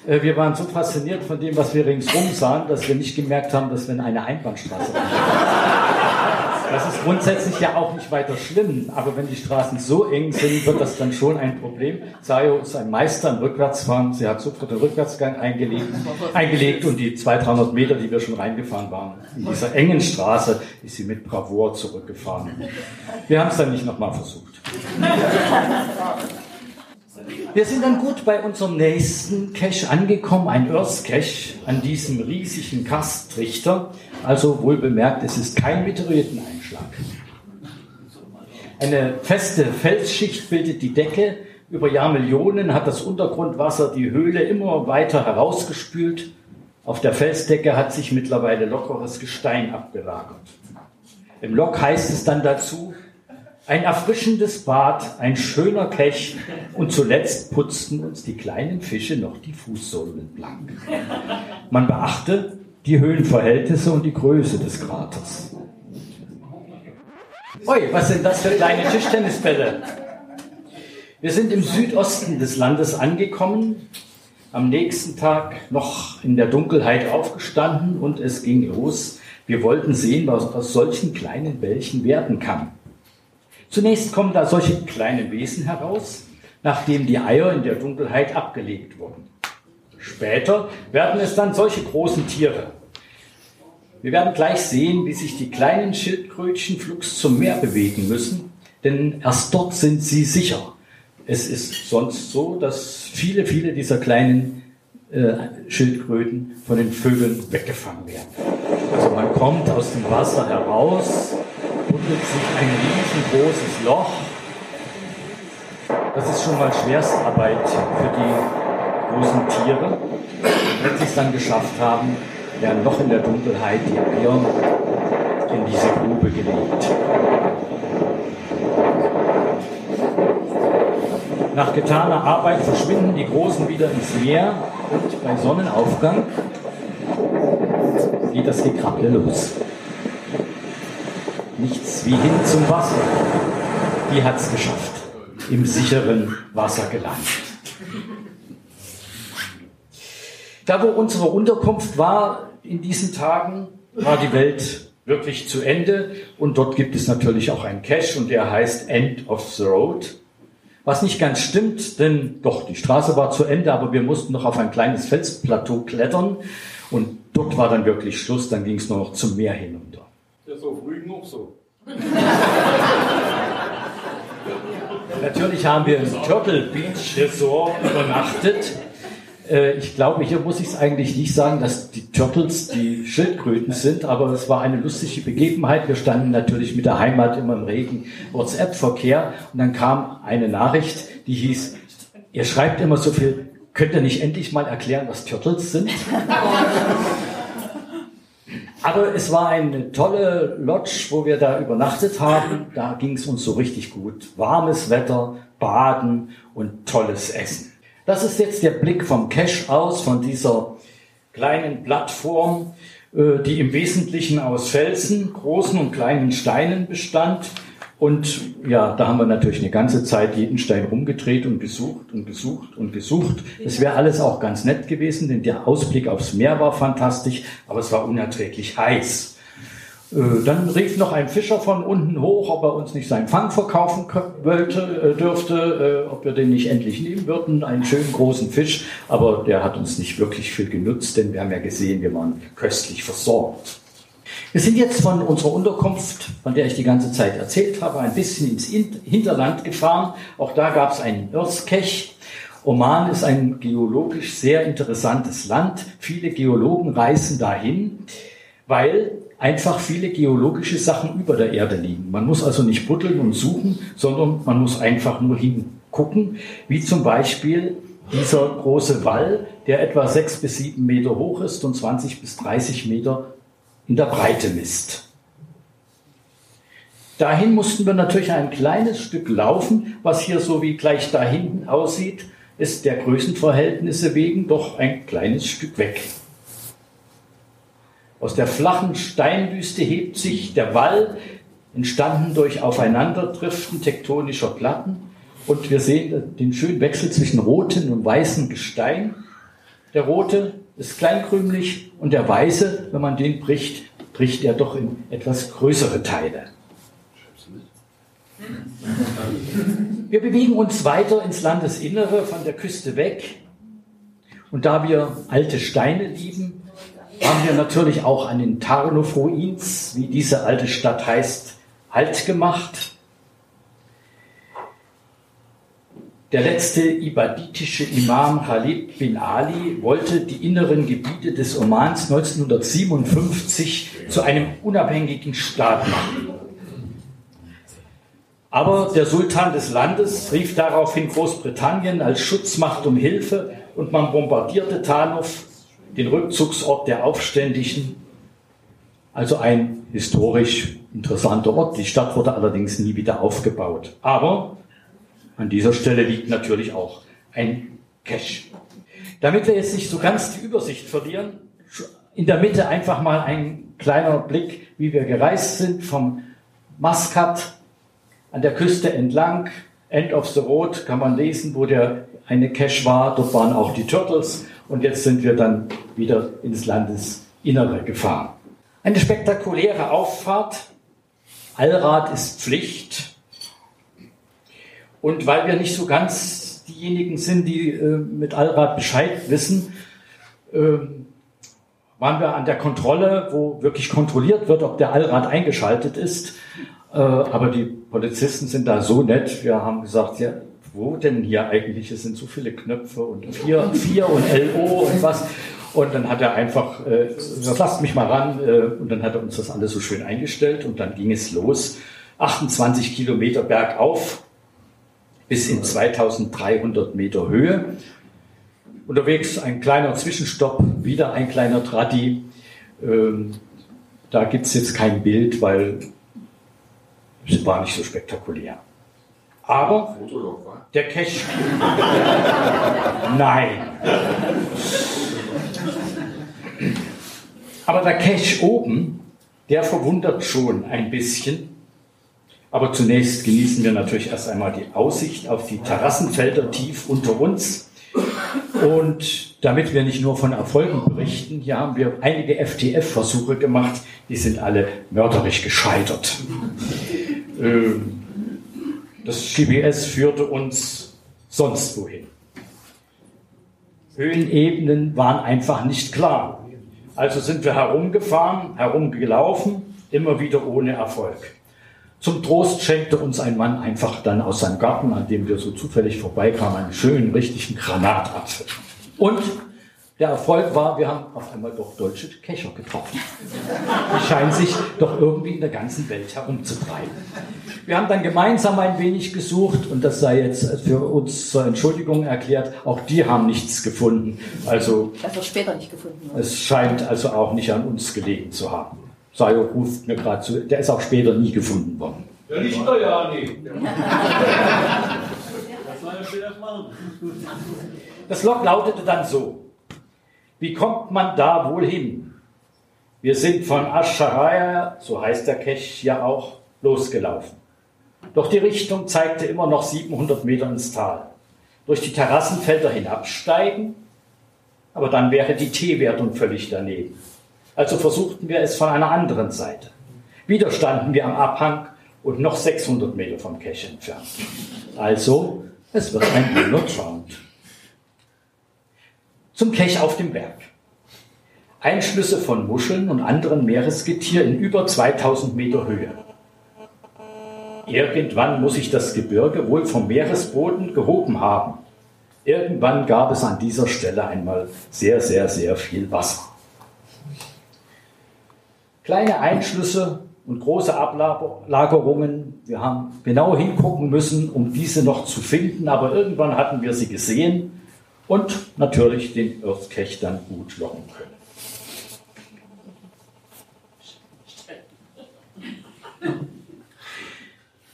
Äh, wir waren so fasziniert von dem, was wir ringsrum sahen, dass wir nicht gemerkt haben, dass wir in eine Einbahnstraße waren. Das ist grundsätzlich ja auch nicht weiter schlimm, aber wenn die Straßen so eng sind, wird das dann schon ein Problem. Sayo ist ein Meister im Rückwärtsfahren. Sie hat sofort den Rückwärtsgang eingelegt, eingelegt und die 200, 300 Meter, die wir schon reingefahren waren, in dieser engen Straße, ist sie mit Bravour zurückgefahren. Wir haben es dann nicht nochmal versucht. Wir sind dann gut bei unserem nächsten Cache angekommen, ein Earth Cache an diesem riesigen Karstrichter. Also wohl bemerkt, es ist kein Meteoriteneinschlag. Eine feste Felsschicht bildet die Decke. Über Jahrmillionen hat das Untergrundwasser die Höhle immer weiter herausgespült. Auf der Felsdecke hat sich mittlerweile lockeres Gestein abgelagert. Im Log heißt es dann dazu, ein erfrischendes Bad, ein schöner Kech und zuletzt putzten uns die kleinen Fische noch die Fußsohlen blank. Man beachte die Höhenverhältnisse und die Größe des Kraters. Ui, was sind das für kleine Tischtennisbälle? Wir sind im Südosten des Landes angekommen, am nächsten Tag noch in der Dunkelheit aufgestanden und es ging los. Wir wollten sehen, was aus solchen kleinen Bällchen werden kann. Zunächst kommen da solche kleinen Wesen heraus, nachdem die Eier in der Dunkelheit abgelegt wurden. Später werden es dann solche großen Tiere. Wir werden gleich sehen, wie sich die kleinen Schildkrötchen flugs zum Meer bewegen müssen, denn erst dort sind sie sicher. Es ist sonst so, dass viele, viele dieser kleinen äh, Schildkröten von den Vögeln weggefangen werden. Also man kommt aus dem Wasser heraus, buddelt sich ein riesengroßes Loch. Das ist schon mal Schwerstarbeit für die großen Tiere. Wenn sie es dann geschafft haben, werden noch in der Dunkelheit die Eier in diese Grube gelegt. Nach getaner Arbeit verschwinden die Großen wieder ins Meer und bei Sonnenaufgang geht das Gekrabble los. Nichts wie hin zum Wasser. Die hat es geschafft. Im sicheren Wasser gelandet. Da, wo unsere Unterkunft war in diesen Tagen, war die Welt wirklich zu Ende. Und dort gibt es natürlich auch einen Cache und der heißt End of the Road. Was nicht ganz stimmt, denn doch, die Straße war zu Ende, aber wir mussten noch auf ein kleines Felsplateau klettern und dort war dann wirklich Schluss, dann ging es nur noch zum Meer hinunter. Ja, so früh noch so. Natürlich haben wir im Turtle Beach Resort übernachtet. Äh, Ich glaube, hier muss ich es eigentlich nicht sagen, dass die Turtles die Schildkröten sind, aber es war eine lustige Begebenheit. Wir standen natürlich mit der Heimat immer im regen WhatsApp-Verkehr und dann kam eine Nachricht, die hieß, ihr schreibt immer so viel, könnt ihr nicht endlich mal erklären, was Turtles sind? Aber es war eine tolle Lodge, wo wir da übernachtet haben. Da ging es uns so richtig gut. Warmes Wetter, Baden und tolles Essen. Das ist jetzt der Blick vom Cache aus, von dieser kleinen Plattform, äh, die im Wesentlichen aus Felsen, großen und kleinen Steinen bestand. Und ja, da haben wir natürlich eine ganze Zeit jeden Stein rumgedreht und gesucht und gesucht und gesucht. Es wäre alles auch ganz nett gewesen, denn der Ausblick aufs Meer war fantastisch, aber es war unerträglich heiß. Äh, Dann rief noch ein Fischer von unten hoch, ob er uns nicht seinen Fang verkaufen wollte, äh, dürfte, äh, ob wir den nicht endlich nehmen würden, einen schönen großen Fisch. Aber der hat uns nicht wirklich viel genutzt, denn wir haben ja gesehen, wir waren köstlich versorgt. Wir sind jetzt von unserer Unterkunft, von der ich die ganze Zeit erzählt habe, ein bisschen ins In- Hinterland gefahren. Auch da gab es einen Erzkech. Oman ist ein geologisch sehr interessantes Land. Viele Geologen reisen dahin, weil einfach viele geologische Sachen über der Erde liegen. Man muss also nicht buddeln und suchen, sondern man muss einfach nur hingucken, wie zum Beispiel dieser große Wall, der etwa sechs bis sieben Meter hoch ist und 20 bis 30 Meter in der Breite misst. Dahin mussten wir natürlich ein kleines Stück laufen, was hier so wie gleich da hinten aussieht, ist der Größenverhältnisse wegen doch ein kleines Stück weg. Aus der flachen Steinwüste hebt sich der Wall, entstanden durch Aufeinanderdriften tektonischer Platten. Und wir sehen den schönen Wechsel zwischen rotem und weißem Gestein. Der rote ist kleinkrümelig und der weiße, wenn man den bricht, bricht er doch in etwas größere Teile. Wir bewegen uns weiter ins Landesinnere von der Küste weg. Und da wir alte Steine lieben, haben wir natürlich auch an den Tarnów-Ruins, wie diese alte Stadt heißt, Halt gemacht. Der letzte ibaditische Imam Khalid bin Ali wollte die inneren Gebiete des Omans 1957 zu einem unabhängigen Staat machen. Aber der Sultan des Landes rief daraufhin Großbritannien als Schutzmacht um Hilfe und man bombardierte Tanuf, den Rückzugsort der Aufständischen, also ein historisch interessanter Ort. Die Stadt wurde allerdings nie wieder aufgebaut. Aber an dieser Stelle liegt natürlich auch ein Cache. Damit wir jetzt nicht so ganz die Übersicht verlieren, in der Mitte einfach mal ein kleiner Blick, wie wir gereist sind vom Maskat an der Küste entlang. End of the Road kann man lesen, wo der eine Cache war. Dort waren auch die Turtles. Und jetzt sind wir dann wieder ins Landesinnere gefahren. Eine spektakuläre Auffahrt. Allrad ist Pflicht. Und weil wir nicht so ganz diejenigen sind, die äh, mit Allrad Bescheid wissen, äh, waren wir an der Kontrolle, wo wirklich kontrolliert wird, ob der Allrad eingeschaltet ist. Äh, aber die Polizisten sind da so nett. Wir haben gesagt, ja, wo denn hier eigentlich? Es sind so viele Knöpfe und vier, vier und LO und was. Und dann hat er einfach äh, gesagt, lasst mich mal ran. Äh, und dann hat er uns das alles so schön eingestellt und dann ging es los. 28 Kilometer bergauf bis in 2300 Meter Höhe. Unterwegs ein kleiner Zwischenstopp, wieder ein kleiner Tratti. Ähm, da gibt es jetzt kein Bild, weil es war nicht so spektakulär. Aber der Cache. Nein. Aber der Cache oben, der verwundert schon ein bisschen. Aber zunächst genießen wir natürlich erst einmal die Aussicht auf die Terrassenfelder tief unter uns. Und damit wir nicht nur von Erfolgen berichten, hier haben wir einige FTF-Versuche gemacht, die sind alle mörderisch gescheitert. Ähm, das GPS führte uns sonst wohin. Höhenebenen waren einfach nicht klar. Also sind wir herumgefahren, herumgelaufen, immer wieder ohne Erfolg. Zum Trost schenkte uns ein Mann einfach dann aus seinem Garten, an dem wir so zufällig vorbeikamen, einen schönen, richtigen Granatapfel. Und der Erfolg war, wir haben auf einmal doch deutsche Kescher getroffen. Die scheinen sich doch irgendwie in der ganzen Welt herumzutreiben. Wir haben dann gemeinsam ein wenig gesucht und das sei jetzt für uns zur Entschuldigung erklärt. Auch die haben nichts gefunden. Also Das wird später nicht gefunden. worden. es scheint also auch nicht an uns gelegen zu haben. Sayo ruft mir gerade zu, der ist auch später nie gefunden worden. Ja, nicht der ja, nee. Was soll ich das machen? Das Log lautete dann so. Wie kommt man da wohl hin? Wir sind von Ascharaya, so heißt der Cache ja auch, losgelaufen. Doch die Richtung zeigte immer noch 700 Meter ins Tal. Durch die Terrassenfelder hinabsteigen, aber dann wäre die T-Wertung völlig daneben. Also versuchten wir es von einer anderen Seite. Wieder standen wir am Abhang und noch 600 Meter vom Cache entfernt. Also, es wird ein Round. Zum Cache auf dem Berg. Einschlüsse von Muscheln und anderen Meeresgetier in über 2000 Meter Höhe. Irgendwann muss sich das Gebirge wohl vom Meeresboden gehoben haben. Irgendwann gab es an dieser Stelle einmal sehr, sehr, sehr viel Wasser. Kleine Einschlüsse und große Ablagerungen. Wir haben genau hingucken müssen, um diese noch zu finden, aber irgendwann hatten wir sie gesehen und natürlich den Earthcache dann gut locken können.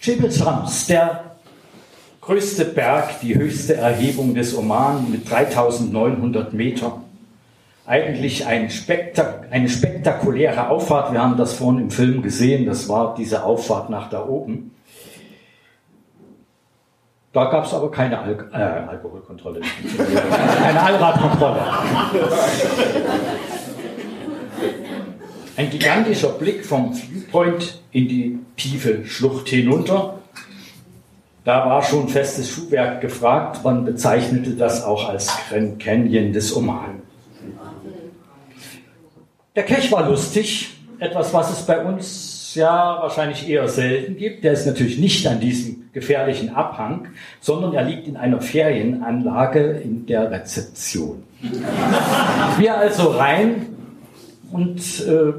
Jebel Shams, der größte Berg, die höchste Erhebung des Oman mit 3900 Metern. Eigentlich ein Spektak eine spektakuläre Auffahrt. Wir haben das vorhin im Film gesehen. Das war diese Auffahrt nach da oben. Da gab es aber keine Al äh, Alkoholkontrolle, keine Allradkontrolle. Ein gigantischer Blick vom Viewpoint in die tiefe Schlucht hinunter. Da war schon festes Schuhwerk gefragt. Man bezeichnete das auch als Grand Canyon des Oman. Der Kech war lustig. Etwas, was es bei uns ja wahrscheinlich eher selten gibt. Der ist natürlich nicht an diesem gefährlichen Abhang, sondern er liegt in einer Ferienanlage in der Rezeption. Wir also rein und äh,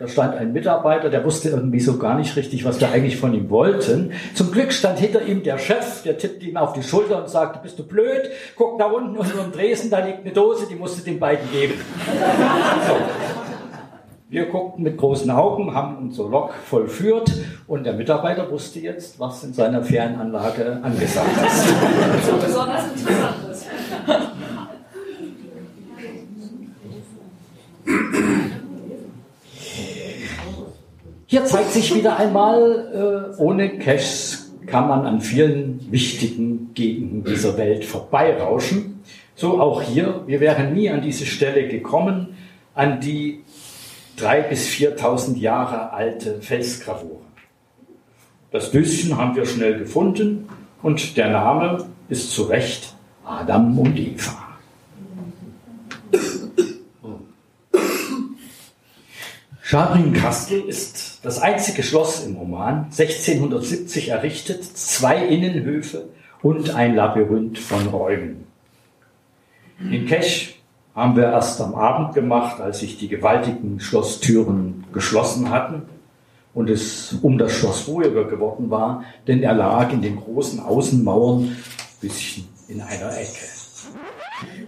da stand ein Mitarbeiter, der wusste irgendwie so gar nicht richtig, was wir eigentlich von ihm wollten. Zum Glück stand hinter ihm der Chef, der tippte ihm auf die Schulter und sagte, bist du blöd? Guck da unten unter dem Dresen, da liegt eine Dose, die musst du den beiden geben. So. Wir guckten mit großen Augen, haben unsere Lok vollführt und der Mitarbeiter wusste jetzt, was in seiner Ferienanlage angesagt ist. So besonders interessantes. Hier zeigt sich wieder einmal, äh, ohne Caches kann man an vielen wichtigen Gegenden dieser Welt vorbeirauschen. So auch hier, wir wären nie an diese Stelle gekommen, an die 3.000 bis 4.000 Jahre alte Felsgravur. Das Döschen haben wir schnell gefunden und der Name ist zu Recht Adam und Eva. Schabring-Kastel ist das einzige Schloss im Roman, 1670 errichtet, zwei Innenhöfe und ein Labyrinth von Räumen. In Kesch haben wir erst am Abend gemacht, als sich die gewaltigen Schlosstüren geschlossen hatten und es um das Schloss ruhiger geworden war, denn er lag in den großen Außenmauern ein bisschen in einer Ecke.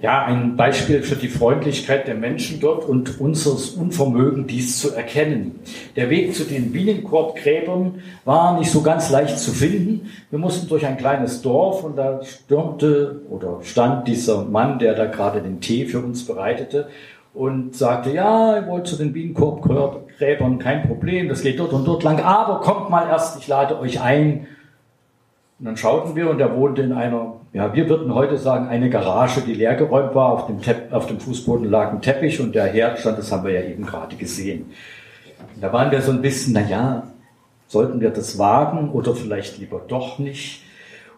Ja, ein Beispiel für die Freundlichkeit der Menschen dort und unseres Unvermögen, dies zu erkennen. Der Weg zu den Bienenkorbgräbern war nicht so ganz leicht zu finden. Wir mussten durch ein kleines Dorf und da stürmte oder stand dieser Mann, der da gerade den Tee für uns bereitete und sagte, ja, ihr wollt zu den Bienenkorbgräbern, kein Problem, das geht dort und dort lang, aber kommt mal erst, ich lade euch ein. Und dann schauten wir und er wohnte in einer ja, wir würden heute sagen, eine Garage, die leergeräumt war. Auf dem, Tepp auf dem Fußboden lag ein Teppich und der Herd stand, das haben wir ja eben gerade gesehen. Da waren wir so ein bisschen, na ja, sollten wir das wagen oder vielleicht lieber doch nicht?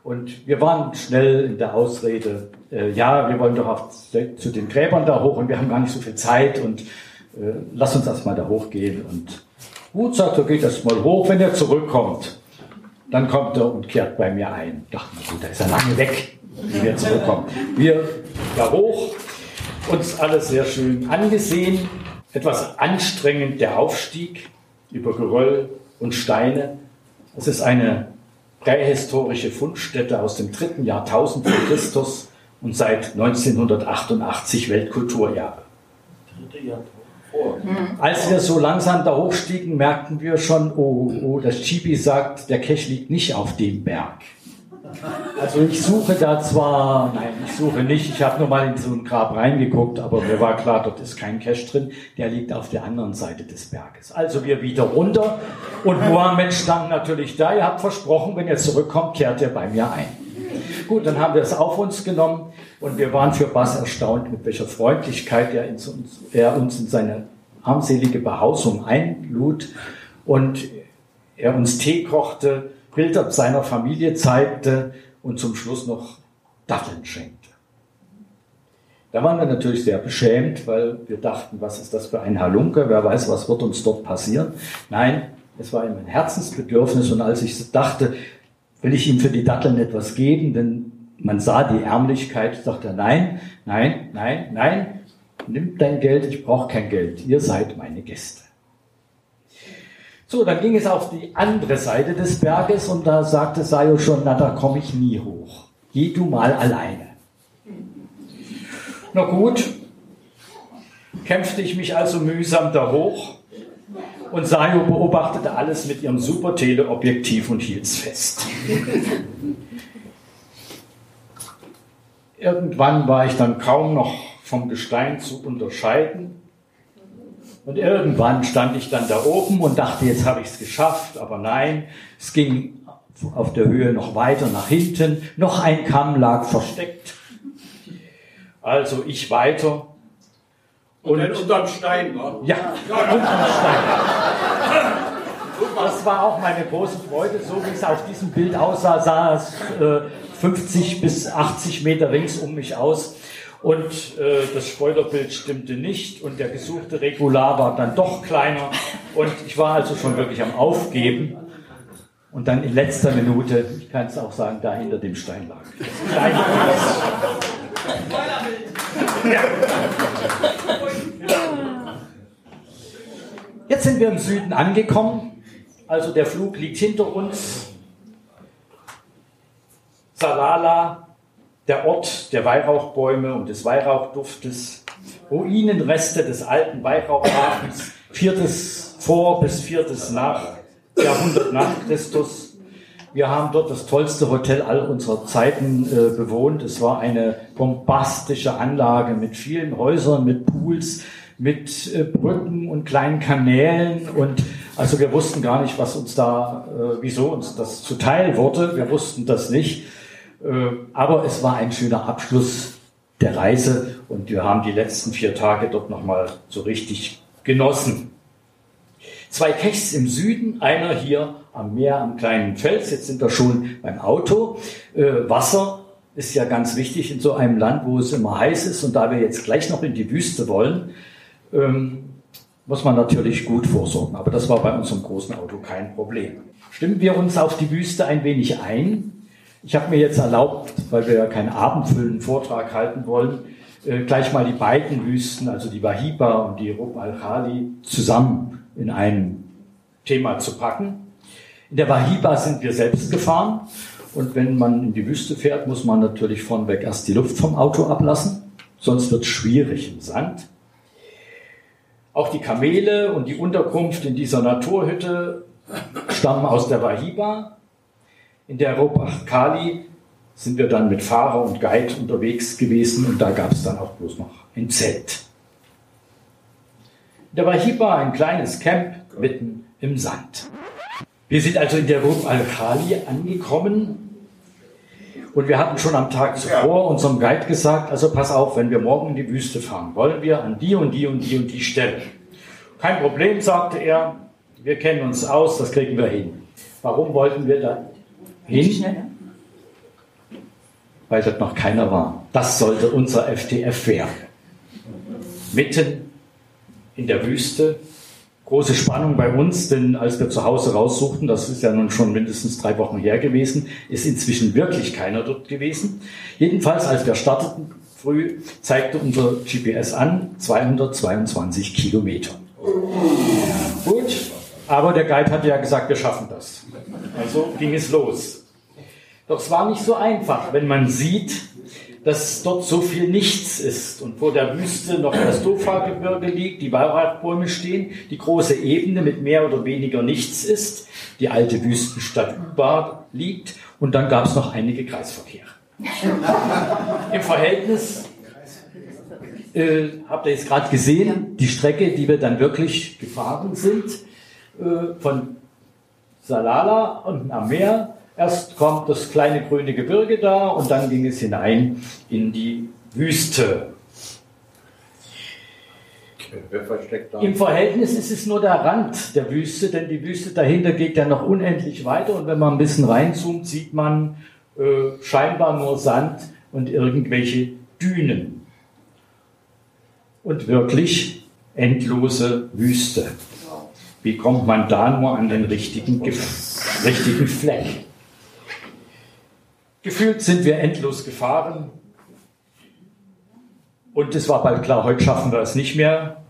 Und wir waren schnell in der Ausrede, äh, ja, wir wollen doch auf, zu den Gräbern da hoch und wir haben gar nicht so viel Zeit und äh, lass uns erstmal da hochgehen. Und gut, sagt er, geht erst mal hoch, wenn er zurückkommt. Dann kommt er und kehrt bei mir ein. Dachte, na gut, da ist er lange weg, wie wir zurückkommen. Wir da hoch, uns alles sehr schön angesehen. Etwas anstrengend der Aufstieg über Geröll und Steine. Es ist eine prähistorische Fundstätte aus dem dritten Jahrtausend vor Christus und seit 1988 Weltkulturerbe. Dritte Jahrtausend. Als wir so langsam da hochstiegen, merkten wir schon, oh, oh, das Chibi sagt, der Cache liegt nicht auf dem Berg. Also ich suche da zwar, nein, ich suche nicht, ich habe nur mal in so ein Grab reingeguckt, aber mir war klar, dort ist kein Cache drin, der liegt auf der anderen Seite des Berges. Also wir wieder runter und Mohammed stand natürlich da, ihr habt versprochen, wenn ihr zurückkommt, kehrt ihr bei mir ein. Gut, dann haben wir es auf uns genommen und wir waren für Bass erstaunt, mit welcher Freundlichkeit er, uns, er uns in seine armselige Behausung einlud und er uns Tee kochte, Bilder seiner Familie zeigte und zum Schluss noch Datteln schenkte. Da waren wir natürlich sehr beschämt, weil wir dachten, was ist das für ein Halunke, wer weiß, was wird uns dort passieren. Nein, es war ihm ein Herzensbedürfnis und als ich dachte, will ich ihm für die Datteln etwas geben, denn man sah die Ärmlichkeit, sagte er, nein, nein, nein, nein, nimm dein Geld, ich brauche kein Geld, ihr seid meine Gäste. So, dann ging es auf die andere Seite des Berges und da sagte Sayo schon, na, da komme ich nie hoch. Geh du mal alleine. Na gut, kämpfte ich mich also mühsam da hoch und Sayo beobachtete alles mit ihrem super Teleobjektiv und hielt's fest. Irgendwann war ich dann kaum noch vom Gestein zu unterscheiden. Und irgendwann stand ich dann da oben und dachte, jetzt habe ich es geschafft, aber nein, es ging auf der Höhe noch weiter nach hinten, noch ein Kamm lag versteckt. Also ich weiter und, dann unterm Stein, wa? Ja, unterm Stein. Das war auch meine große Freude. So wie es auf diesem Bild aussah, sah es äh, 50 bis 80 Meter rings um mich aus. Und äh, das Spoilerbild stimmte nicht und der gesuchte Regular war dann doch kleiner. Und ich war also schon wirklich am Aufgeben. Und dann in letzter Minute, ich kann es auch sagen, da hinter dem Stein lag. Jetzt sind wir im Süden angekommen. Also der Flug liegt hinter uns. Salala, der Ort der Weihrauchbäume und des Weihrauchduftes. Ruinenreste des alten Weihrauchhafens, viertes vor bis viertes nach Jahrhundert nach Christus. Wir haben dort das tollste Hotel all unserer Zeiten äh, bewohnt. Es war eine bombastische Anlage mit vielen Häusern, mit Pools, mit äh, Brücken und kleinen Kanälen und also wir wussten gar nicht, was uns da, äh, wieso uns das zuteil wurde. Wir wussten das nicht. Äh, aber es war ein schöner Abschluss der Reise und wir haben die letzten vier Tage dort nochmal so richtig genossen. Zwei Kechs im Süden, einer hier am Meer am kleinen Fels. Jetzt sind wir schon beim Auto. Äh, Wasser ist ja ganz wichtig in so einem Land, wo es immer heiß ist. Und da wir jetzt gleich noch in die Wüste wollen, ähm, muss man natürlich gut vorsorgen. Aber das war bei unserem großen Auto kein Problem. Stimmen wir uns auf die Wüste ein wenig ein. Ich habe mir jetzt erlaubt, weil wir ja keinen abendfüllenden Vortrag halten wollen, äh, gleich mal die beiden Wüsten, also die Wahiba und die Rub al-Khali, zusammen in ein Thema zu packen. In der Wahiba sind wir selbst gefahren und wenn man in die Wüste fährt, muss man natürlich vorneweg erst die Luft vom Auto ablassen, sonst wird es schwierig im Sand. Auch die Kamele und die Unterkunft in dieser Naturhütte stammen aus der Wahiba. In der Robach-Kali sind wir dann mit Fahrer und Guide unterwegs gewesen und da gab es dann auch bloß noch ein Zelt. In der Wahiba ein kleines Camp mitten im Sand. Wir sind also in der Rub al-Khali angekommen und wir hatten schon am Tag zuvor unserem Guide gesagt, also pass auf, wenn wir morgen in die Wüste fahren, wollen wir an die und die und die und die Stelle. Kein Problem, sagte er, wir kennen uns aus, das kriegen wir hin. Warum wollten wir da hin? Weil dort noch keiner war. Das sollte unser FTF werden. Mitten in der Wüste, große Spannung bei uns, denn als wir zu Hause raussuchten, das ist ja nun schon mindestens drei Wochen her gewesen, ist inzwischen wirklich keiner dort gewesen. Jedenfalls, als wir starteten früh, zeigte unser GPS an 222 Kilometer. Gut, aber der Guide hatte ja gesagt, wir schaffen das. Also ging es los. Doch es war nicht so einfach, wenn man sieht, dass dort so viel nichts ist und vor der Wüste noch das Dofa-Gebirge liegt, die Weihrauchbäume stehen, die große Ebene mit mehr oder weniger nichts ist, die alte Wüstenstadt Ubar liegt und dann gab es noch einige Kreisverkehre. Im Verhältnis äh, habt ihr jetzt gerade gesehen, die Strecke, die wir dann wirklich gefahren sind, äh, von Salala und am Meer Erst kommt das kleine grüne Gebirge da und dann ging es hinein in die Wüste. Im Verhältnis ist es nur der Rand der Wüste, denn die Wüste dahinter geht ja noch unendlich weiter und wenn man ein bisschen reinzoomt, sieht man äh, scheinbar nur Sand und irgendwelche Dünen. Und wirklich endlose Wüste. Wie kommt man da nur an den richtigen, richtigen Fleck? Gefühlt sind wir endlos gefahren. Und es war bald klar, heute schaffen wir es nicht mehr.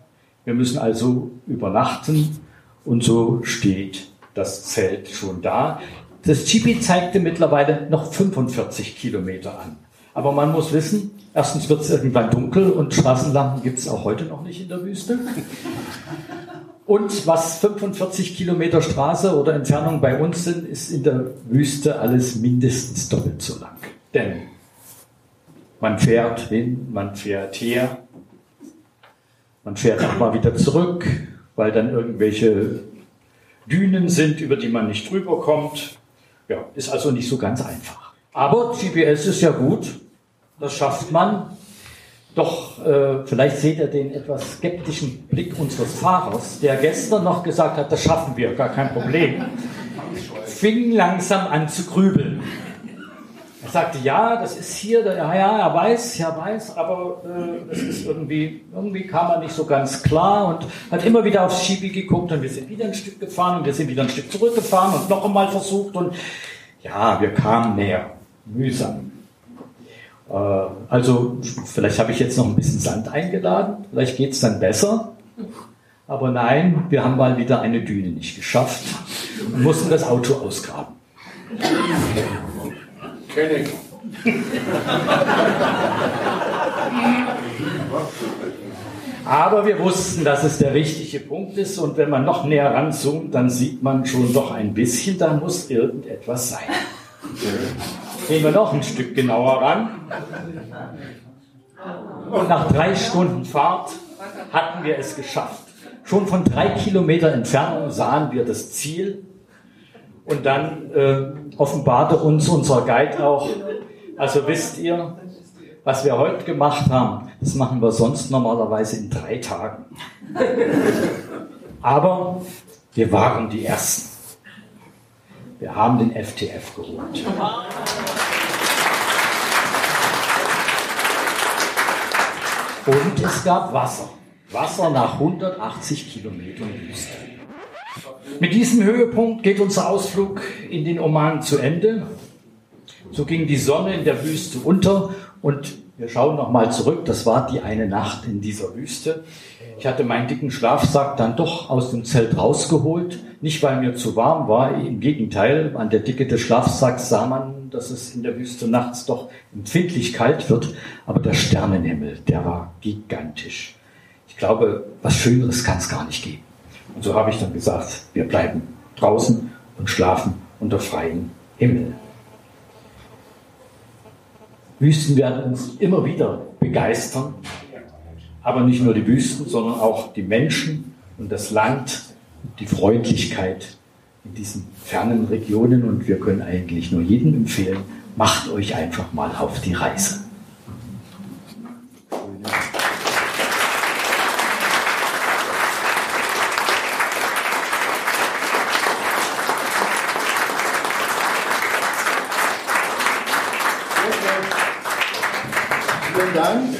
Wir müssen also übernachten. Und so steht das Zelt schon da. Das Chibi zeigte mittlerweile noch 45 Kilometer an. Aber man muss wissen, erstens wird es irgendwann dunkel und Straßenlampen gibt es auch heute noch nicht in der Wüste. Und was 45 Kilometer Straße oder Entfernung bei uns sind, ist in der Wüste alles mindestens doppelt so lang. Denn man fährt hin, man fährt her, man fährt auch mal wieder zurück, weil dann irgendwelche Dünen sind, über die man nicht drüber kommt. Ja, ist also nicht so ganz einfach. Aber GPS ist ja gut, das schafft man. Doch äh, vielleicht seht ihr den etwas skeptischen Blick unseres Fahrers, der gestern noch gesagt hat, das schaffen wir, gar kein Problem, fing langsam an zu grübeln. Er sagte, ja, das ist hier, ja, ja, er weiß, er weiß, aber äh, es ist irgendwie, irgendwie kam er nicht so ganz klar und hat immer wieder aufs Schiebe geguckt und wir sind wieder ein Stück gefahren und wir sind wieder ein Stück zurückgefahren und noch einmal versucht und ja, wir kamen näher, mühsam. Äh, also vielleicht habe ich jetzt noch ein bisschen Sand eingeladen, vielleicht geht es dann besser. Aber nein, wir haben mal wieder eine Düne nicht geschafft und mussten das Auto ausgraben. Ich. Aber wir wussten, dass es der richtige Punkt ist und wenn man noch näher ranzoomt, dann sieht man schon doch ein bisschen, da muss irgendetwas sein. Gehen wir noch ein Stück genauer ran. Und nach drei Stunden Fahrt hatten wir es geschafft. Schon von drei Kilometer Entfernung sahen wir das Ziel und dann äh, offenbarte uns unser Guide auch, also wisst ihr, was wir heute gemacht haben, das machen wir sonst normalerweise in drei Tagen. Aber wir waren die Ersten. Wir haben den FTF geholt. Und es gab Wasser. Wasser nach 180 Kilometern Wüste. Mit diesem Höhepunkt geht unser Ausflug in den Oman zu Ende. So ging die Sonne in der Wüste unter und wir schauen nochmal zurück. Das war die eine Nacht in dieser Wüste. Ich hatte meinen dicken Schlafsack dann doch aus dem Zelt rausgeholt. Nicht, weil mir zu warm war, im Gegenteil. An der Dicke des Schlafsacks sah man, dass es in der Wüste nachts doch empfindlich kalt wird. Aber der Sternenhimmel, der war gigantisch. Ich glaube, was Schöneres kann es gar nicht geben. Und so habe ich dann gesagt, wir bleiben draußen und schlafen unter freiem Himmel. Wüsten werden uns immer wieder begeistern, aber nicht nur die Wüsten, sondern auch die Menschen und das Land die Freundlichkeit in diesen fernen Regionen. Und wir können eigentlich nur jedem empfehlen, macht euch einfach mal auf die Reise. Vielen Dank.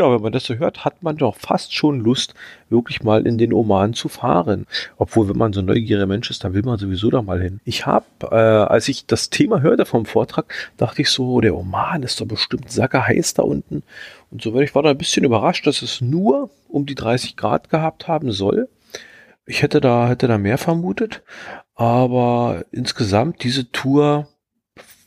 Ja, wenn man das so hört, hat man doch fast schon Lust, wirklich mal in den Oman zu fahren. Obwohl, wenn man so neugieriger Mensch ist, dann will man sowieso da mal hin. Ich habe, äh, als ich das Thema hörte vom Vortrag, dachte ich so, der Oman ist doch bestimmt heiß da unten. Und so ich war da ein bisschen überrascht, dass es nur um die 30 Grad gehabt haben soll. Ich hätte da, hätte da mehr vermutet. Aber insgesamt diese Tour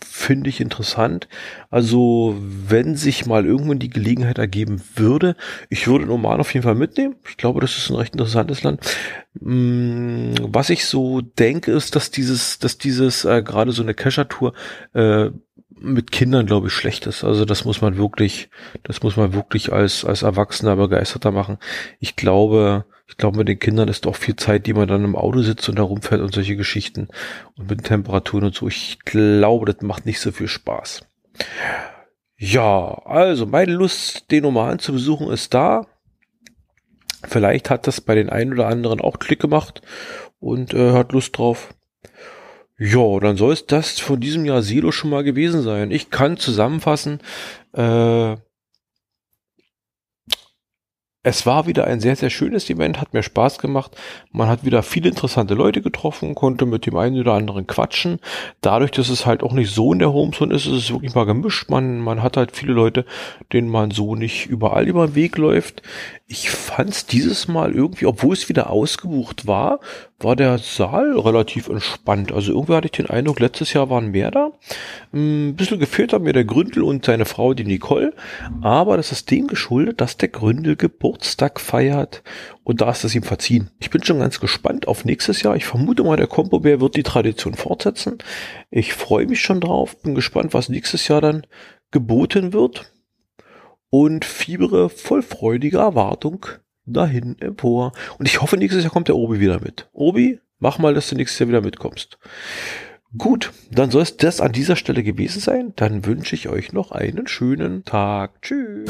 finde ich interessant. Also, wenn sich mal irgendwann die Gelegenheit ergeben würde, ich würde Oman auf jeden Fall mitnehmen. Ich glaube, das ist ein recht interessantes Land. Mm, was ich so denke, ist, dass dieses, dass dieses äh, gerade so eine Kescher-Tour äh, mit Kindern, glaube ich, schlecht ist. Also das muss man wirklich, das muss man wirklich als, als Erwachsener begeisterter machen. Ich glaube, ich glaube, mit den Kindern ist auch viel Zeit, die man dann im Auto sitzt und herumfährt und solche Geschichten und mit Temperaturen und so. Ich glaube, das macht nicht so viel Spaß. Ja, also meine Lust, den Oman zu besuchen, ist da. Vielleicht hat das bei den einen oder anderen auch Klick gemacht und äh, hat Lust drauf. Ja, dann soll es das von diesem Jahr Silo schon mal gewesen sein. Ich kann zusammenfassen, äh, es war wieder ein sehr, sehr schönes Event, hat mir Spaß gemacht. Man hat wieder viele interessante Leute getroffen, konnte mit dem einen oder anderen quatschen. Dadurch, dass es halt auch nicht so in der Homezone ist, ist es wirklich mal gemischt. Man, man hat halt viele Leute, denen man so nicht überall über den Weg läuft. Ich fand es dieses Mal irgendwie, obwohl es wieder ausgebucht war, war der Saal relativ entspannt. Also irgendwie hatte ich den Eindruck, letztes Jahr waren mehr da. Ein bisschen gefehlt haben mir der Gründel und seine Frau, die Nicole. Aber das ist dem geschuldet, dass der Gründel Geburtstag feiert. Und da ist es ihm verziehen. Ich bin schon ganz gespannt auf nächstes Jahr. Ich vermute mal, der Compo-Bär wird die Tradition fortsetzen. Ich freue mich schon drauf. Bin gespannt, was nächstes Jahr dann geboten wird. Und fiebere voll freudiger Erwartung dahin empor. Und ich hoffe, nächstes Jahr kommt der Obi wieder mit. Obi, mach mal, dass du nächstes Jahr wieder mitkommst. Gut, dann soll es das an dieser Stelle gewesen sein. Dann wünsche ich euch noch einen schönen Tag. Tschüss.